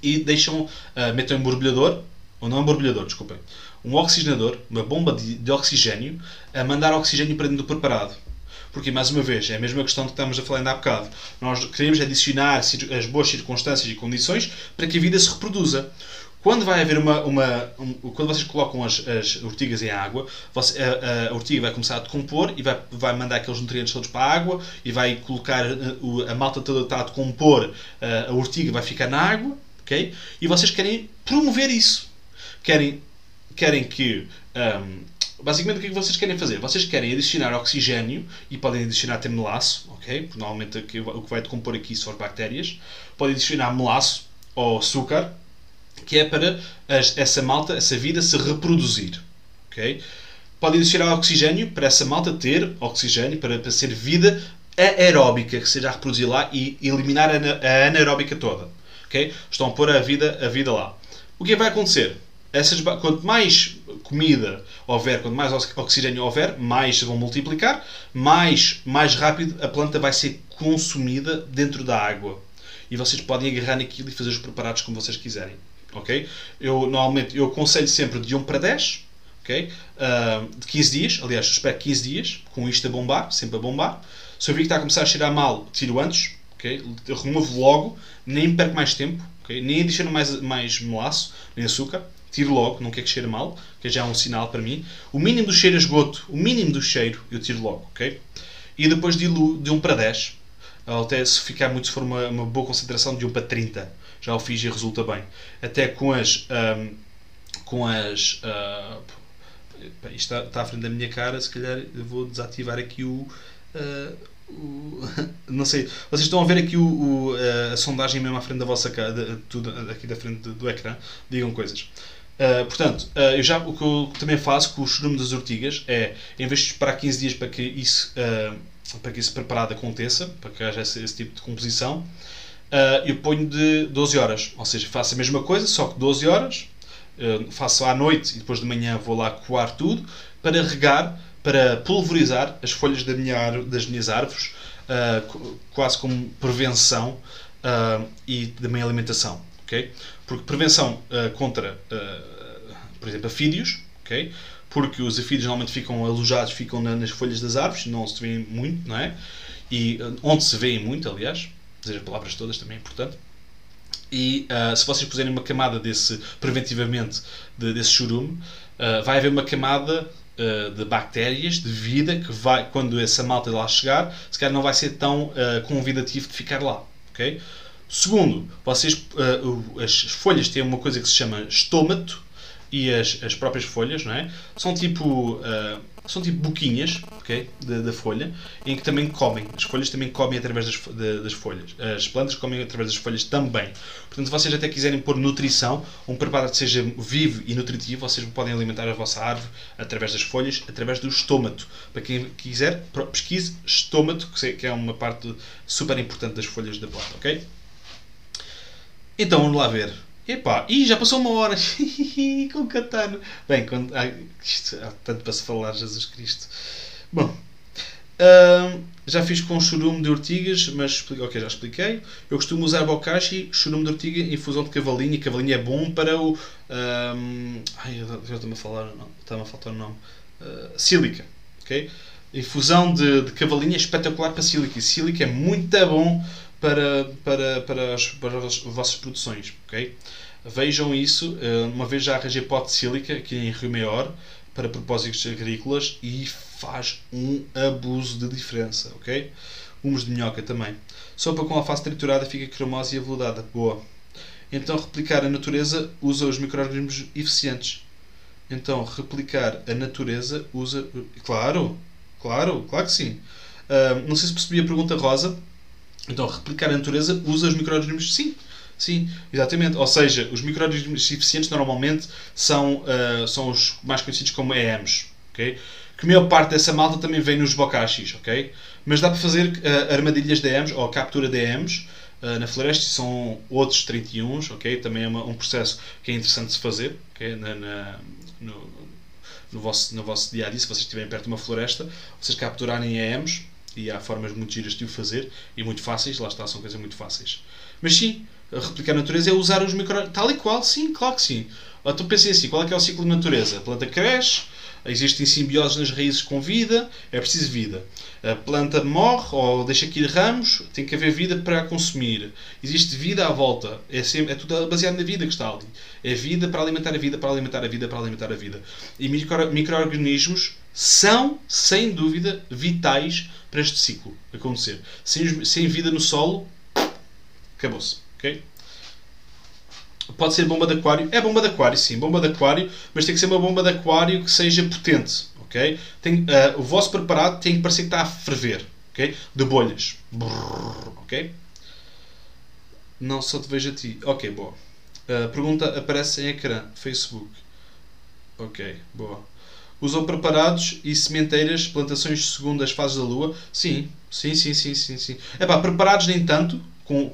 E deixam, uh, metem um borbulhador, ou não um borbulhador, desculpem um oxigenador, uma bomba de, de oxigênio, a mandar oxigênio para dentro do preparado. Porque, mais uma vez, é a mesma questão que estamos a falar ainda há bocado. Nós queremos adicionar as boas circunstâncias e condições para que a vida se reproduza. Quando vai haver uma. uma um, quando vocês colocam as, as ortigas em água, você, a, a, ortiga vai começar a decompor e vai, vai mandar aqueles nutrientes todos para a água e vai colocar. A, a malta toda está a decompor, a, a ortiga vai ficar na água, ok? E vocês querem promover isso. Querem querem que. Um, basicamente, o que é que vocês querem fazer? Vocês querem adicionar oxigênio e podem adicionar até melaço, ok? Porque normalmente o que vai decompor aqui são as bactérias. Podem adicionar melaço ou açúcar, que é para as, essa malta, essa vida se reproduzir, ok? Podem adicionar oxigênio para essa malta ter oxigênio, para, para ser vida aeróbica, que seja a reproduzir lá e eliminar a, anaeróbica toda. ok? Estão a pôr a vida, a vida lá. O que vai acontecer? Essas, quanto mais comida houver, quanto mais oxigênio houver, mais se vão multiplicar, mais, mais rápido a planta vai ser consumida dentro da água. E vocês podem agarrar naquilo e fazer os preparados como vocês quiserem. Ok? Eu normalmente eu aconselho sempre de 1 para 10, ok? Uh, de 15 dias, aliás, espero 15 dias, com isto a bombar, sempre a bombar. Se eu vi que está a começar a cheirar mal, tiro antes, ok? Eu removo logo, nem perco mais tempo, ok? Nem adiciono mais, mais melaço, nem açúcar tiro logo, não quer que cheire mal, que já é um sinal para mim. O mínimo do cheiro a esgoto, o mínimo do cheiro, eu tiro logo, ok? E depois diluo de 1 para 10, até se ficar muito, se for uma, uma boa concentração, de 1 para 30. Já o fiz e resulta bem. Até com as. Um, com as. Uh, isto está, está à frente da minha cara, se calhar vou desativar aqui o. Uh, o, [LAUGHS] não sei, vocês estão a ver aqui o, o, a sondagem mesmo à frente da vossa cara, tudo aqui da frente do, do ecrã, digam coisas. Uh, portanto, uh, eu já, o que eu também faço com o churume das ortigas é, em vez de esperar 15 dias para que isso, uh, para que esse preparado aconteça, para que haja esse, esse tipo de composição, eu ponho de 12 horas. Ou seja, faço a mesma coisa, só que 12 horas, faço à noite e depois de manhã vou lá coar tudo, para regar, para pulverizar as folhas da minha, das minhas árvores, quase como prevenção e da minha alimentação. Okay? Porque prevenção uh, contra, uh, por exemplo, afídeos, okay? porque os afídeos normalmente ficam alojados, ficam na, nas folhas das árvores, não se vêem muito, não é? E uh, onde se vêem muito, aliás, dizer as palavras todas também é importante. E uh, se vocês puserem uma camada desse, preventivamente, de, desse churume, vai haver uma camada de bactérias, de vida, que vai, quando essa malta lá chegar, se calhar não vai ser tão convidativo de ficar lá. ok? Segundo, vocês, uh, as folhas têm uma coisa que se chama estômato e as, as próprias folhas, não é? São tipo, uh, são tipo boquinhas, ok? Da, da, folha, em que também comem. As folhas também comem através das, de, das folhas. As plantas comem através das folhas também. Portanto, se vocês até quiserem pôr nutrição, um preparado que seja vivo e nutritivo, vocês podem alimentar a vossa árvore através das folhas, através do estômato. Para quem quiser, pesquise estômato, que é uma parte super importante das folhas da planta, ok? Então vamos lá ver. Epá, e já passou uma hora [LAUGHS] com o Catano. Bem, quando, ah, isto, há tanto para se falar, Jesus Cristo. Bom, Uh, já fiz com churume de ortigas, mas ok, já expliquei. Eu costumo usar bokashi, churume de ortiga, infusão de cavalinha. Cavalinha é bom para o. Um, ai, já estou-me a falar, está-me a faltar o nome. Uh, sílica, ok? Infusão de, de cavalinha é espetacular para sílica. E sílica é muito bom para, para, para, as, para as vossas produções, ok? Vejam isso. Uh, uma vez já arranjei pote de sílica aqui em Rio Maior para propósitos agrícolas e faz um abuso de diferença, ok? Humus de minhoca também. Sopa com alface triturada fica cremosa e aveludada. Boa. Então, replicar a natureza usa os micro-organismos eficientes. Então, replicar a natureza usa. Claro, claro, claro que sim. Uh, não sei se percebi a pergunta rosa. Então, replicar a natureza usa os micro-organismos? Sim. Sim, exatamente. Ou seja, os micro-organismos eficientes normalmente são, uh, são os mais conhecidos como EMs. Okay? Que a maior parte dessa malta também vem nos bokashis. Okay? Mas dá para fazer uh, armadilhas de EMs ou captura de EMs uh, na floresta. São outros 31. Okay? Também é uma, um processo que é interessante de se fazer okay? na, na no, no, vosso, no vosso dia a dia. Se vocês estiverem perto de uma floresta, vocês capturarem EMs. E há formas muito giras de o fazer e muito fáceis. Lá está, são coisas muito fáceis. Mas sim, replicar a natureza é usar os micro... Tal e qual, sim, claro que sim. Então pensei assim, qual é que é o ciclo de natureza? A planta cresce, existem simbioses nas raízes com vida, é preciso vida. A planta morre ou deixa cair ramos, tem que haver vida para a consumir. Existe vida à volta, é, sempre, é tudo baseado na vida que está ali. É vida para alimentar a vida, para alimentar a vida, para alimentar a vida. E micro-organismos são, sem dúvida, vitais para este ciclo acontecer. Sem, sem vida no solo, acabou-se. Ok? Pode ser bomba de aquário. É bomba de aquário, sim, bomba de aquário, mas tem que ser uma bomba de aquário que seja potente. Ok? Tem, uh, o vosso preparado tem que parecer que está a ferver. Ok? De bolhas. Brrr, ok? Não só te vejo a ti. Ok, boa. Uh, pergunta aparece em ecrã. Facebook. Ok, boa. Usam preparados e sementeiras, plantações segundo as fases da lua? Sim, sim, sim, sim, sim. sim. Epá, preparados nem tanto,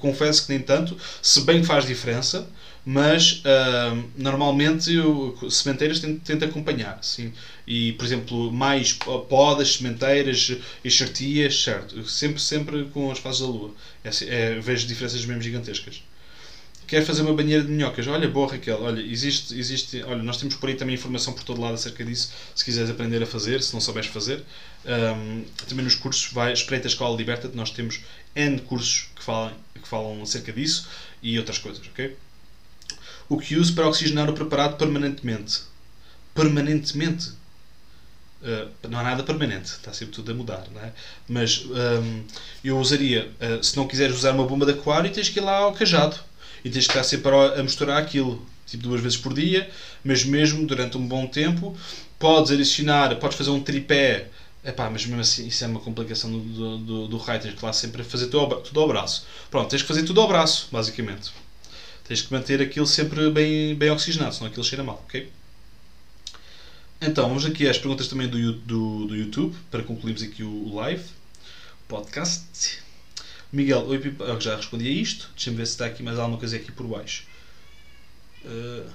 confesso que nem tanto, se bem que faz diferença, mas uh, normalmente eu, sementeiras tento, tento acompanhar. Sim. E, por exemplo, mais podas, sementeiras, enxertias, certo. Sempre, sempre com as fases da lua. É, é, vejo diferenças mesmo gigantescas. Quer fazer uma banheira de minhocas? Olha, boa Raquel, olha, existe, existe, olha, nós temos por aí também informação por todo lado acerca disso, se quiseres aprender a fazer, se não souberes fazer. Um, também nos cursos, vai, espreita a Escola Liberta, nós temos N cursos que falam, que falam acerca disso e outras coisas, ok? O que uso para oxigenar o preparado permanentemente. Permanentemente? Uh, não há nada permanente, está sempre tudo a mudar, não é? Mas um, eu usaria, uh, se não quiseres usar uma bomba de aquário, tens que ir lá ao cajado e tens que estar sempre a misturar aquilo, tipo duas vezes por dia, mas mesmo durante um bom tempo, podes adicionar, podes fazer um tripé Epá, mas mesmo assim, isso é uma complicação do, do, do, do que lá sempre fazer tudo ao, braço. Pronto, tens que fazer tudo ao braço, basicamente. Tens que manter aquilo sempre bem, bem oxigenado, senão aquilo cheira mal, ok? Então, vamos aqui às perguntas também do, do, do YouTube, para concluirmos aqui o live, podcast. Miguel, eu já respondi a isto. Deixa-me ver se está aqui mais alguma coisa aqui por baixo. Uh,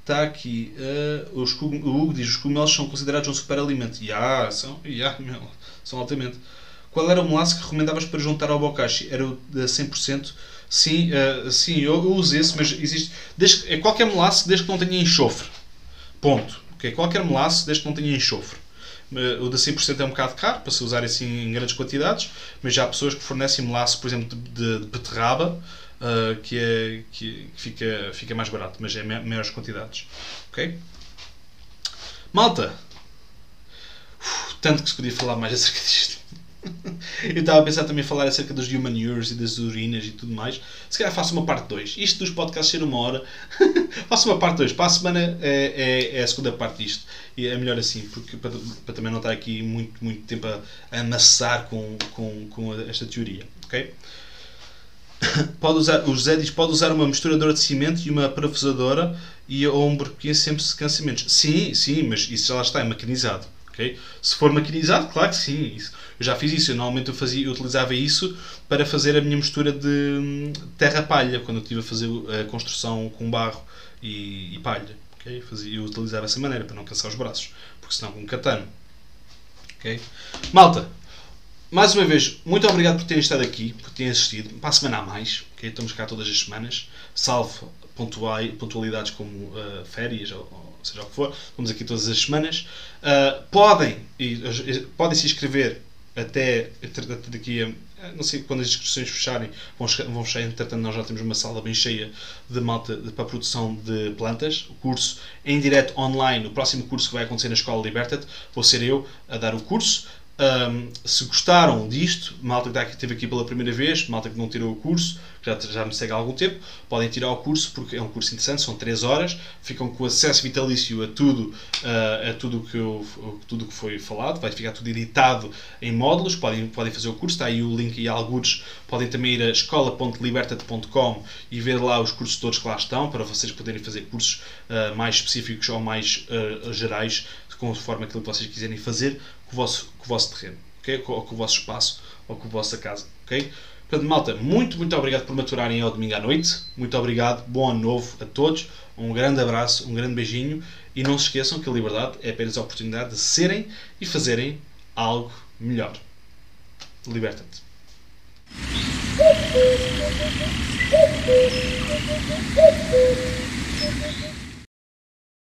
está aqui. Uh, os, o Hugo diz: os cogumelos são considerados um superalimento. Já, yeah, são. Yeah, são altamente. Qual era o melaço que recomendavas para juntar ao bokashi? Era o de 100%? Sim, uh, sim eu, eu uso esse, mas existe. Desde, é qualquer melaço desde que não tenha enxofre. Ponto. Okay? Qualquer melaço desde que não tenha enxofre. O de 100% é um bocado caro para se usar assim em grandes quantidades, mas já há pessoas que fornecem melaço, por exemplo, de, de, beterraba, uh, que, é, que, fica, fica mais barato, mas é maiores quantidades. Ok? Malta! Uf, tanto que se podia falar mais [LAUGHS] acerca disto. [LAUGHS] Eu estava a pensar também falar acerca dos humanures e das urinas e tudo mais. Se calhar faço uma parte 2. Isto dos podcasts ser uma hora. [LAUGHS] faço uma parte 2. Para a semana é, é, é, a segunda parte disto. E é melhor assim, porque para, para também não estar aqui muito, muito tempo a, amassar com, com, com esta teoria. Ok? [COUGHS] Pode usar, o José diz pode usar uma misturadora de cimento e uma parafusadora e, ou um burquinho sempre secanciamentos. Sim, sim, mas isso já lá está, é maquinizado. Okay? Se for maquinizado, claro que sim. Isso. Eu já fiz isso. Eu, normalmente eu, fazia, eu utilizava isso para fazer a minha mistura de terra-palha, quando eu estive a fazer a construção com barro e, e palha. Okay? Fazia, eu utilizava essa maneira para não cansar os braços, porque senão com um catano. Ok? Malta, mais uma vez, muito obrigado por terem estado aqui, por terem assistido. Para a semana a mais, ok? Estamos cá todas as semanas, salvo pontualidades como uh, férias ou, seja o que for. Estamos aqui todas as semanas. Uh, podem, e, podem se inscrever até daqui a não sei quando as inscrições fecharem, vão, vão fechar, entretanto nós já temos uma sala bem cheia de malta de, para produção de plantas, o curso em direto online, o próximo curso que vai acontecer na Escola Liberta-te, vou ser eu a dar o curso, um, se gostaram disto, malta que esteve aqui pela primeira vez, malta que não tirou o curso, já, já me segue há algum tempo, podem tirar o curso porque é um curso interessante, são 3 horas, ficam com acesso vitalício a tudo uh, a tudo que, eu, tudo que foi falado, vai ficar tudo editado em módulos, podem, podem fazer o curso, está aí o link e alguns, podem também ir a escola.libertate.com e ver lá os cursos todos que lá estão, para vocês poderem fazer cursos uh, mais específicos ou mais uh, gerais, conforme aquilo que vocês quiserem fazer, com o vosso, com o vosso terreno, okay? ou com o vosso espaço, ou com a vossa casa. Okay? Portanto, malta, muito, muito obrigado por maturarem ao domingo à noite. Muito obrigado, bom ano novo a todos. Um grande abraço, um grande beijinho. E não se esqueçam que a liberdade é apenas a oportunidade de serem e fazerem algo melhor. Liberta-te. [LAUGHS]